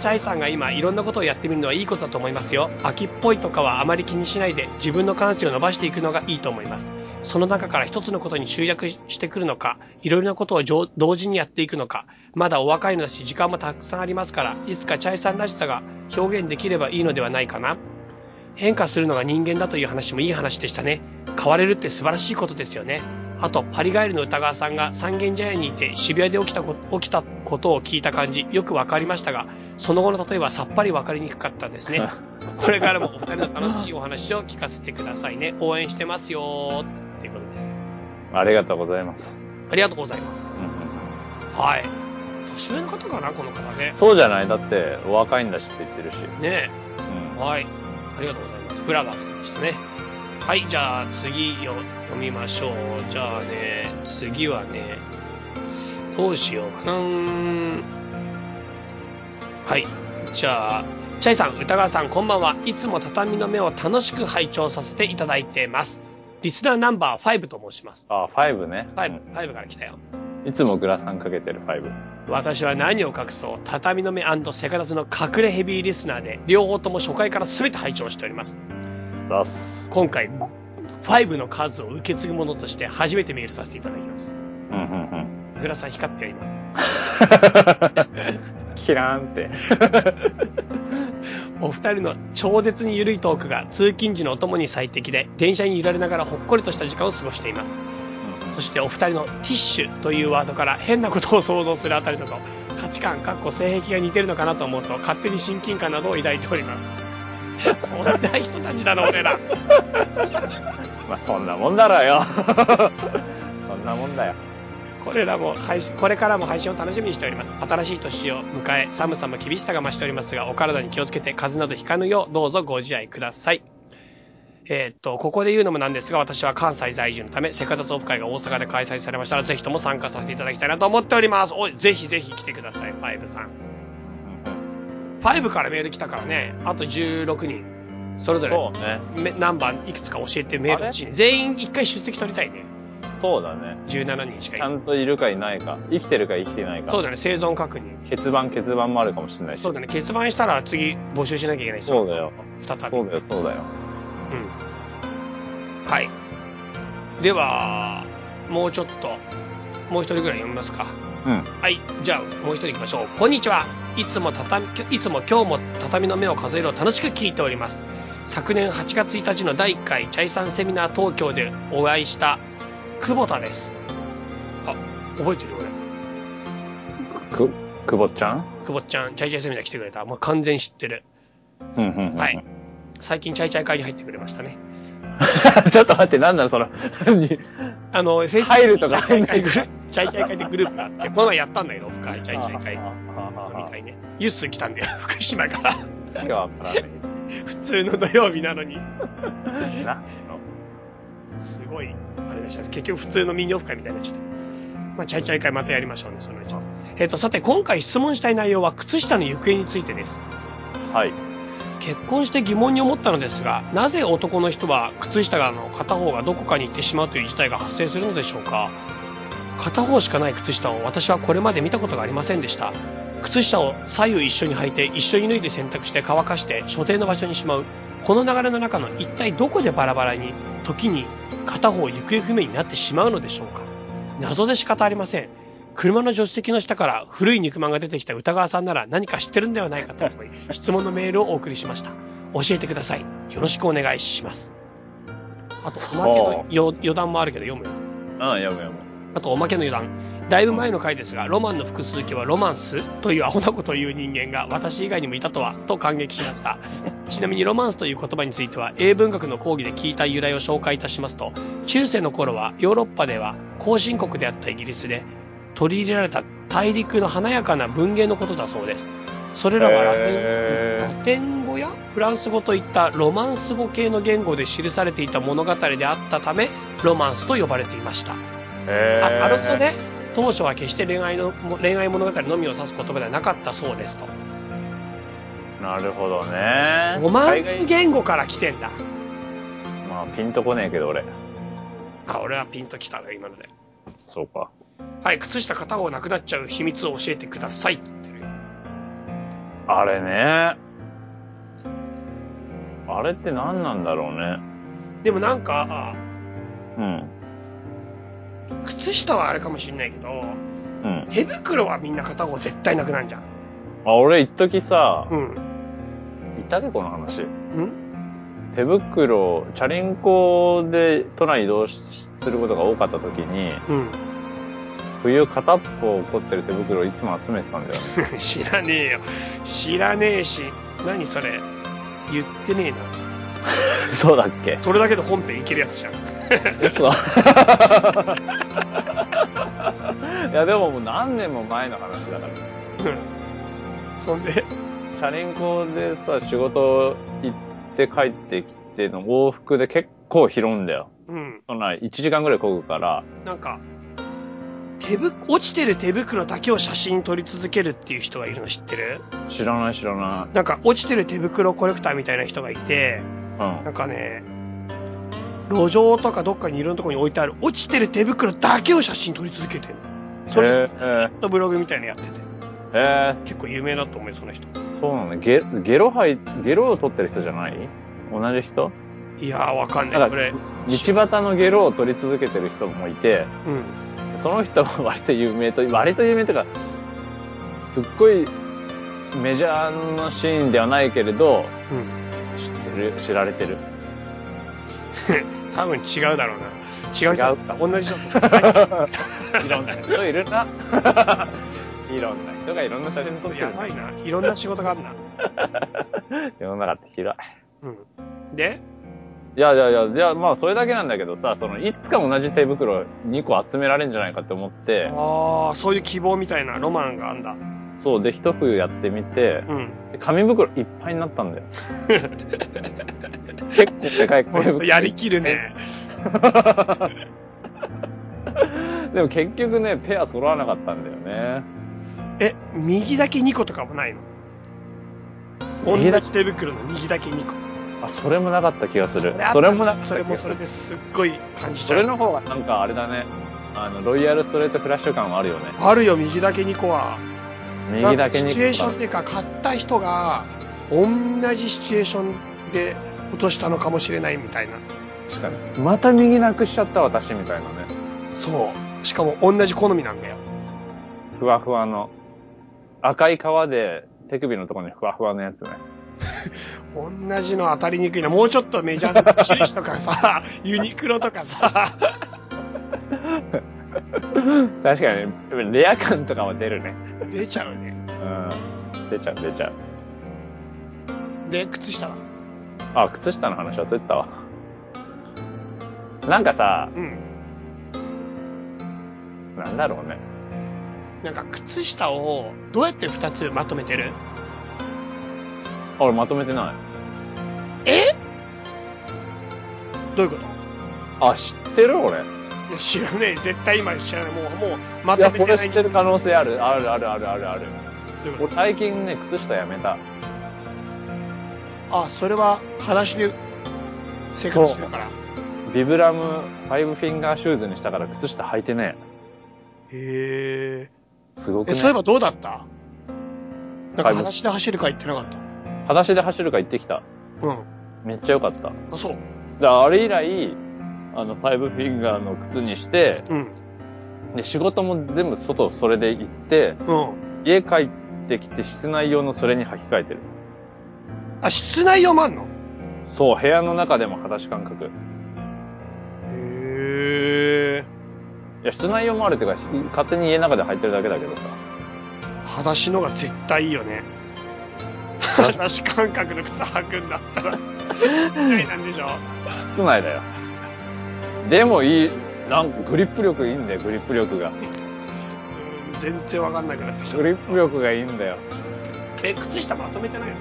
チャイさんが今いろんなことをやってみるのはいいことだと思いますよ。秋っぽいとかはあまり気にしないで自分の感性を伸ばしていくのがいいと思います。その中から一つのことに集約してくるのか、いろいろなことを上同時にやっていくのか、まだお若いのだし時間もたくさんありますから、いつかチャイさんらしさが表現できればいいのではないかな。変化するのが人間だという話もいい話でしたね。変われるって素晴らしいことですよね。あと、パリガエルの歌川さんが三軒茶屋にいて渋谷で起きたこ起きたことを聞いた感じ、よくわかりましたが、その後の例えはさっぱりわかりにくかったですね。(laughs) これからもお二人の楽しいお話を聞かせてくださいね。応援してますよ。ありがとうございます。ありがとうございます。はい。年上の方かな、この方ね。そうじゃない？だって、お若いんだしって言ってるし。ねうん。はい。ありがとうございます。フラガーさんでしたね。はい、じゃあ次よ読みましょう。じゃあね、次はね、どうしようかなはい。じゃあ、チャイさん、歌川さん、こんばんは。いつも畳の目を楽しく拝聴させていただいてます。リスナーナンバー5と申します。あ、5ね。5、5から来たよ。うんいつもグラサンかけてる5。私は何を隠そう、畳の目セカダツの隠れヘビーリスナーで、両方とも初回から全て拝聴しております。ザス。今回、5の数を受け継ぐものとして初めてメールさせていただきます。うんうんうん。グラさん光ってよ、今。(laughs) キラーンって。お二人の超絶に緩いトークが通勤時のお供に最適で、電車に揺られながらほっこりとした時間を過ごしています。そしてお二人のティッシュというワードから変なことを想像するあたりだと、価値観、かっこ性癖が似てるのかなと思うと、勝手に親近感などを抱いております。そんな人たちだな、俺ら。(laughs) まあそんなもんだろうよ。(laughs) そんなもんだよ。これらもこれからも配信を楽しみにしております。新しい年を迎え、寒さも厳しさが増しておりますが、お体に気をつけて風邪などひかぬよう、どうぞご自愛ください。えーっと、ここで言うのもなんですが、私は関西在住のため、セカダツオフ会が大阪で開催されましたら、ぜひとも参加させていただきたいなと思っております。おい、ぜひぜひ来てください、ファイブさん。ファイブからメール来たからね、あと16人、それぞれそうね。めナンバーいくつか教えてメール欲し。全員一回出席取りたいね。そうだね。17人しかいない。ちゃんといるかいないか。生きてるか生きてないか。そうだね、生存確認。欠番欠番もあるかもしれないし。そうだね、欠番したら次募集しなきゃいけないしそうだよ。再び。そうだよ、そうだよ。うん。はい。では、もうちょっと、もう一人ぐらい読みますか。うん。はい。じゃあ、もう一人行きましょう。こんにちは。いつも畳、いつも今日も畳の目を数えるを楽しく聞いております。昨年8月1日の第1回チャイさんセミナー東京でお会いした久保田です。あ、覚えてるよ俺。く、くぼちゃん？久保ちゃん、チャイチャイセミナー来てくれた。もう完全知ってる。うんうんうん。はい。最近チャイチャイ会に入ってくれましたね。(laughs) ちょっと待って、なんなのその、(laughs) あの、フェイス (laughs) 入るとかチャイチャイ会グループ、チャイチャイ会でグループがあって、この前やったんだけど、深いチャイチャイ会。飲み会ね。ユッスー来たんだよ、福島から。今日はわからない。普通の土曜日なのに。な。すごい、あれでした。結局普通のミニオフ会みたいになっちゃった。まあ、チャイチャイ会またやりましょうね、そのうち。えっ、と、さて、今回質問したい内容は、靴下の行方についてです。はい。結婚して疑問に思ったのですが、なぜ男の人は靴下の片方がどこかに行ってしまうという事態が発生するのでしょうか？片方しかない靴下を私はこれまで見たことがありませんでした。靴下を左右一緒に履いて一緒に脱いで洗濯して乾かして所定の場所にしまう。この流れの中の一体どこでバラバラに、時に片方行方不明になってしまうのでしょうか？謎で仕方ありません。車の助手席の下から古い肉まんが出てきた歌川さんなら何か知ってるんではないかと思い、(laughs) 質問のメールをお送りしました。教えてください。よろしくお願いします。あと、おまけのよ余談もあるけど読むよ。うん、読む読む。あと、おまけの余談。だいぶ前の回ですが、ロマンの複数形はロマンスというアホなことを言う人間が私以外にもいたとは、と感激しました。(laughs) ちなみにロマンスという言葉については、英文学の講義で聞いた由来を紹介いたしますと、中世の頃はヨーロッパでは後進国であったイギリスで取り入れられた大陸の華やかな文芸のことだそうです。それらはラテンへーラテン語やフランス語といったロマンス語系の言語で記されていた物語であったため、ロマンスと呼ばれていました。へーあ、なるほどね。当初は決して恋愛の、恋愛物語のみを指す言葉ではなかったそうですと。なるほどね。ロマンス言語から来てんだ。まあ、ピンとこねえけど、俺。あ、俺はピンときたね、今ので。そうか。はい、靴下片方なくなっちゃう秘密を教えてくださいって言ってるよ。あれね。あれって何なんだろうね。でもなんか、うん。靴下はあれかもしんないけど、うん。手袋はみんな片方絶対なくなんじゃん。あ、俺一時さ、うん。いたっけこの話。うん？手袋、チャリンコで都内移動しすることが多かった時に、うん。冬片っぽ凝ってる手袋をいつも集めてたんだよね。(laughs) 知らねえよ。知らねえし、何それ。言ってねえな。(laughs) そうだっけ？それだけで本編いけるやつじゃん。嘘 (laughs) いや、でももう何年も前の話だから。うん。そんで、チャリンコでさ、仕事行って帰ってきての往復で結構拾うんだよ。うん。そんな1時間ぐらい漕ぐから、なんか、手ぶ、落ちてる手袋だけを写真撮り続けるっていう人がいるの知ってる？知らない知らななんか、落ちてる手袋コレクターみたいな人がいて。なんかね、路上とかどっかにいろんなところに置いてある落ちてる手袋だけを写真撮り続けてるそれ、へずーっとブログみたいなのやってて。え結構有名だと思うよ、その人。ー、そうなのね。ゲゲロ吐い、ゲロを取ってる人じゃない？同じ人？いやー、わかんな。ないそれ。道端のゲロを取り続けてる人もいて、うん。その人は割と有名と、割と有名というか、すっごいメジャーなシーンではないけれど、うん。知ってる、知られてる？多分違うだろうな。違う人違うか同じ人。(laughs) いろんな人いるな。いろんな人がいろんな写真撮ってる。やばいな。いろんな仕事があるな。(laughs) 世の中って広い。うん。で？いやいやいや、じゃあまあそれだけなんだけどさ、その、いつか同じ手袋2個集められるんじゃないかって思って、ああ、そういう希望みたいなロマンがあんだ。そう、で、一冬やってみて、うん。で紙袋いっぱいになったんだよ。(laughs) 結構でかい紙袋。やりきるね。(laughs) でも結局ね、ペア揃わなかったんだよね。え、右だけ2個とかもないの？同じ手袋の右だけ2個。あ、それもなかった気がする。それもなかったそれもそれですっごい感じちゃう。それの方がなんかあれだね。あの、ロイヤルストレートフラッシュ感はあるよね。あるよ、右だけ2個は。右だけに。シチュエーションっていうか、買った人が、同じシチュエーションで落としたのかもしれないみたいな。確かに。また右なくしちゃった私みたいなね。そう。しかも同じ好みなんだよ。ふわふわの。赤い皮で手首のところにふわふわのやつね。(laughs) 同じの当たりにくいな。もうちょっとメジャーな印とかさ、ユニクロとかさ、(laughs) 確かに、レア感とかは出るね。出ちゃうね。うん。出ちゃう、出ちゃう。で、靴下は？あ、靴下の話忘れてたわ。なんかさ、うん。なんだろうね。なんか靴下をどうやって2つまとめてる？あ俺まとめてない。え？どういうこと？あ、知ってる俺。いや知らねえ。絶対今知らない。もう、もう、まとめてないれ知ってる可能性ある。あるあるあるあるある。俺最近ね、靴下やめた。とあ、それは、裸足で生活してるから。ビブラムファイブフィンガーシューズにしたから靴下履いてねへえ。すごくえ。ね。え、そういえばどうだった？なんか裸足で走るか言ってなかっ裸足で走るか行ってきた。た。うん。めっちゃ良かった。あ、そう。で、あれ以来、あの、ファイブフィンガーの靴にして、うん。で、仕事も全部外それで行って、うん。家帰ってきて室内用のそれに履き替えてる。あ、室内用もあんの？そう、部屋の中でも裸足感覚。へえ。いや、室内用もあるっていうか、し勝手に家の中で履いてるだけだけどさ。裸足のが絶対いいよね。裸足感覚の靴履くんだったら、(laughs) 室内なんでしょ室内だよ。でもいい、なんかグリップ力いいんだよ、グリップ力が。うん全然わかんなくなってきたグ。リップ力がいいんだよ。え、靴下まとめてないの？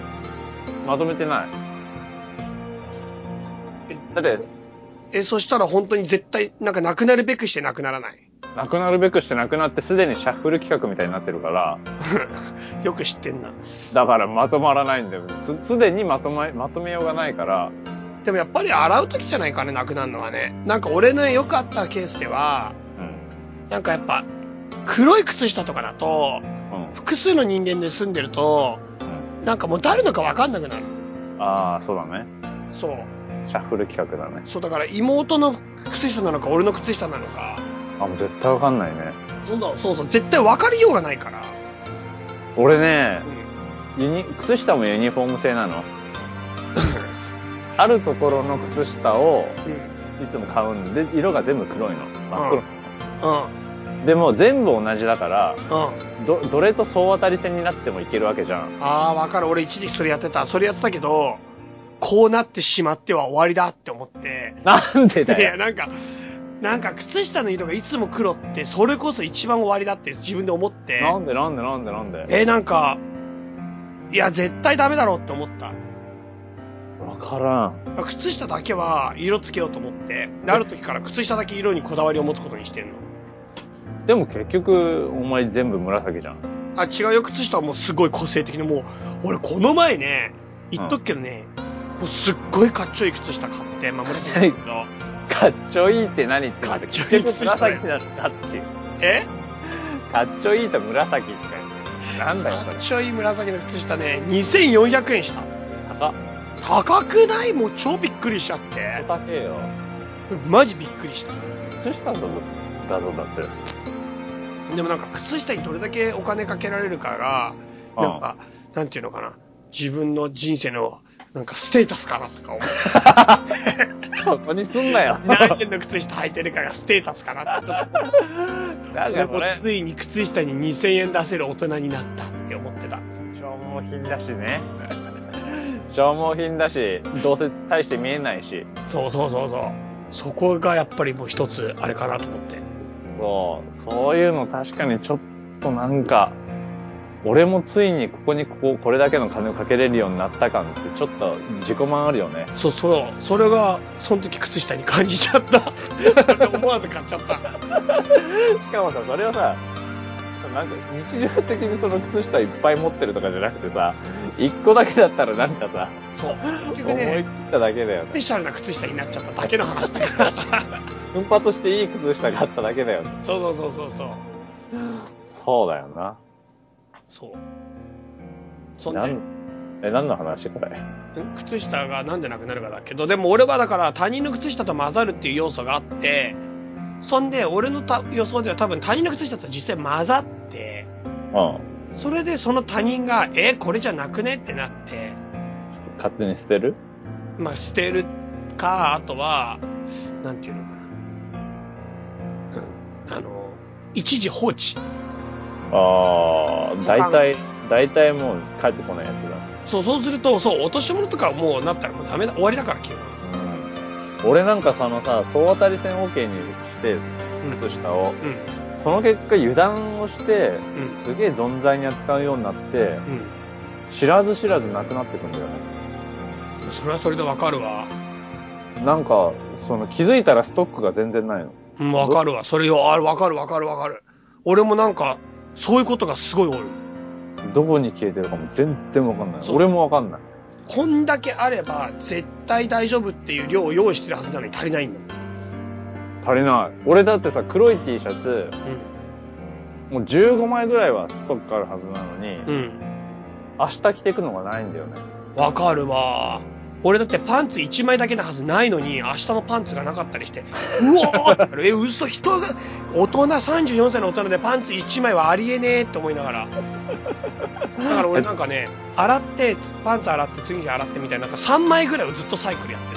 まとめてない。えだって、え、そしたら本当に絶対、なんかなくなるべくしてなくならない？なくなるべくしてなくなってすでにシャッフル企画みたいになってるから、(laughs) よく知ってんな。だからまとまらないんだよ。す、すでにまとま、まとめようがないから、でもやっぱり洗う時じゃないかね、なくなるのはね。なんか俺のよくあったケースでは、うん。なんかやっぱ、黒い靴下とかだと、うん。複数の人間で住んでると、うん。なんかもう誰のかわかんなくなる。ああ、そうだね。そう。シャッフル企画だね。そうだから妹の靴下なのか俺の靴下なのか、あ、もう絶対わかんないね。そんな、そうそう、絶対分かりようがないから。俺ねう、ん。ユニ、靴下もユニフォーム製なの。(laughs) あるところの靴下をうん。いつも買うんで、色が全部黒いの。真っ黒。うん。でも全部同じだから、うん。ど、どれと総当たり戦になってもいけるわけじゃん。ああ、わかる。俺一時期それやってた。それやってたけど、こうなってしまっては終わりだって思って。なんでだいや、よ。なんか、なんか靴下の色がいつも黒って、それこそ一番終わりだって自分で思って。なんでなんでなんでなんで？え、なんか、いや、絶対ダメだろうって思った。わからん。靴下だけは色つけようと思って、である時から靴下だけ色にこだわりを持つことにしてんの。でも結局、お前全部紫じゃん。あ、違うよ、靴下はもうすごい個性的に、もう、俺この前ね、言っとくけどね、もうすっごいかっちょいい靴下買って、まあ、(laughs) 紫なんだけど、かっちょいいって何ってかっちょいい結局紫なんだって。え？かっちょいいと紫って。なんだよ、それかっ。ちょいい紫の靴下ね、2400円した。高くない？もう超びっくりしちゃって。高えよ。マジびっくりした。靴下の画像だって。でもなんか靴下にどれだけお金かけられるかが、うんなんか、なんていうのかな？自分の人生の、なんかステータスかなとか思って。(laughs) そこにすんなよ。何円の靴下履いてるかがステータスかなってちょっと思って。(laughs) ついに靴下に2000円出せる大人になったって思ってた。消耗品だしね。消耗品だし、どうせ大して見えないし。そうそうそうそう。そこがやっぱりもう一つあれかなと思って。そう、そういうの確かにちょっとなんか、俺もついにここにここ、これだけの金をかけれるようになった感ってちょっと自己満あるよね。そうそう。それが、その時靴下に感じちゃった。(laughs) 思わず買っちゃった。(laughs) しかもさ、それをさ、なんか日常的にその靴下いっぱい持ってるとかじゃなくてさ、一個だけだったらなんかさ、そう。結局思い切ね、っただけだよね。スペシャルな靴下になっちゃっただけの話だから。(laughs) 奮発していい靴下があっただけだよね。そうそうそうそうそう。そうだよな。そう。そんで、なん、え、何の話これ？ん靴下がなんでなくなるかだけど、でも俺はだから他人の靴下と混ざるっていう要素があって、そんで俺のた予想では多分他人の靴下と実際混ざって、うん。それでその他人が、え、これじゃなくね？ってなって、勝手に捨てる？まあ捨てるか、あとは、なんていうのかな。うん。あの、一時放置。ああ、大体、大体もう帰ってこないやつだ。そう、そうすると、そう、落とし物とかもうなったらもうダメだ、終わりだから、基本。うん。俺なんかそのさ、総当たり戦 OK にして、うん。靴下を、うん。その結果油断をして、うん。すげえ存在に扱うようになって、うん。知らず知らずなくなってくんだよね。それはそれでわかるわ。なんか、その気づいたらストックが全然ないの。うん、わかるわ。それよ、ある、わかるわかるわかる。俺もなんか、そういうことがすごい多い。どこに消えてるかも全然わかんない。俺もわかんない。こんだけあれば絶対大丈夫っていう量を用意してるはずなのに足りないんだもん。足りない。俺だってさ、黒い T シャツ、もう15枚ぐらいはストックあるはずなのに、うん。うん。明日着てくのがないんだよね。わかるわ。俺だってパンツ1枚だけなはずないのに、明日のパンツがなかったりして、うおーっえ、嘘、人が、大人34歳の大人でパンツ1枚はありえねえって思いながら。だから俺なんかね、洗って、パンツ洗って、次に洗ってみたいな、なんか3枚ぐらいをずっとサイクルやって。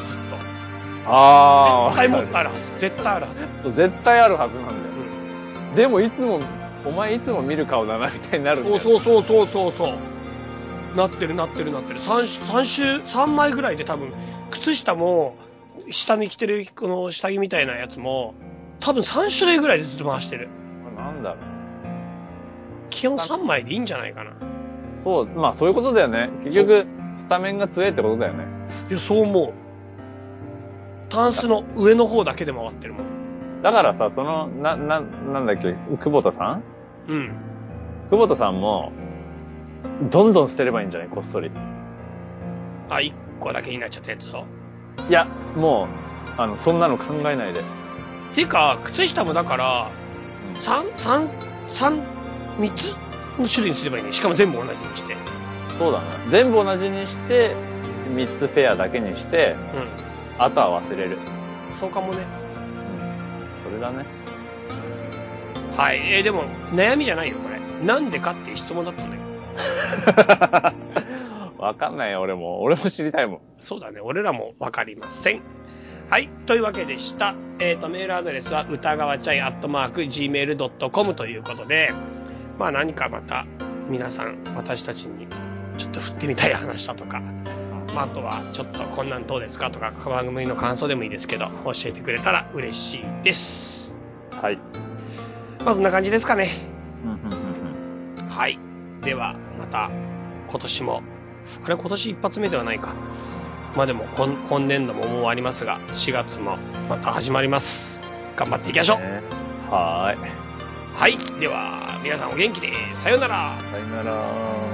あ絶対もっとあるはず。絶対あるはず。絶対あるはずなんだよ。うん。でもいつも、お前いつも見る顔だなみたいになるんだよ。そうそうそうそうそう。なってるなってるなってる。3, 三週、3枚ぐらいで多分、靴下も、下に着てるこの下着みたいなやつも、多分3種類ぐらいでずっと回してる。なんだろう。基本3枚でいいんじゃないかな。そう、まあそういうことだよね。結局、スタメンが強いってことだよね。いや、そう思う。タンスの上の方だけで回ってるもん。だからさ、その、な、な、なんだっけ、久保田さん？うん。久保田さんも、どんどん捨てればいいんじゃない？こっそり。あ、1個だけになっちゃったやつを。いや、もう、あの、そんなの考えないで。ていうか、靴下もだから、3、3、3、3つの種類にすればいいね。しかも全部同じにして。そうだな。全部同じにして、3つペアだけにして、うん。あとは忘れる。そうかもね。それだね。はい。えーでも、悩みじゃないよ、これ。なんでかっていう質問だったんだよ。(laughs) わかんないよ、俺も。俺も知りたいもん。そうだね。俺らもわかりません。はい。というわけでした。えっ、と、メールアドレスは、歌川チャイアットマーク gmail.com ということで、まあ何かまた、皆さん、私たちに、ちょっと振ってみたい話だとか、まああとは、ちょっとこんなんどうですかとか、番組の感想でもいいですけど、教えてくれたら嬉しいです。はい。まあそんな感じですかね。はい。では、また、今年も、あれ今年一発目ではないか。まあでも今、今年度ももう終わりますが、4月もまた始まります。頑張っていきましょう。ねはーい。はい。では、皆さんお元気で、さようなら。さよなら。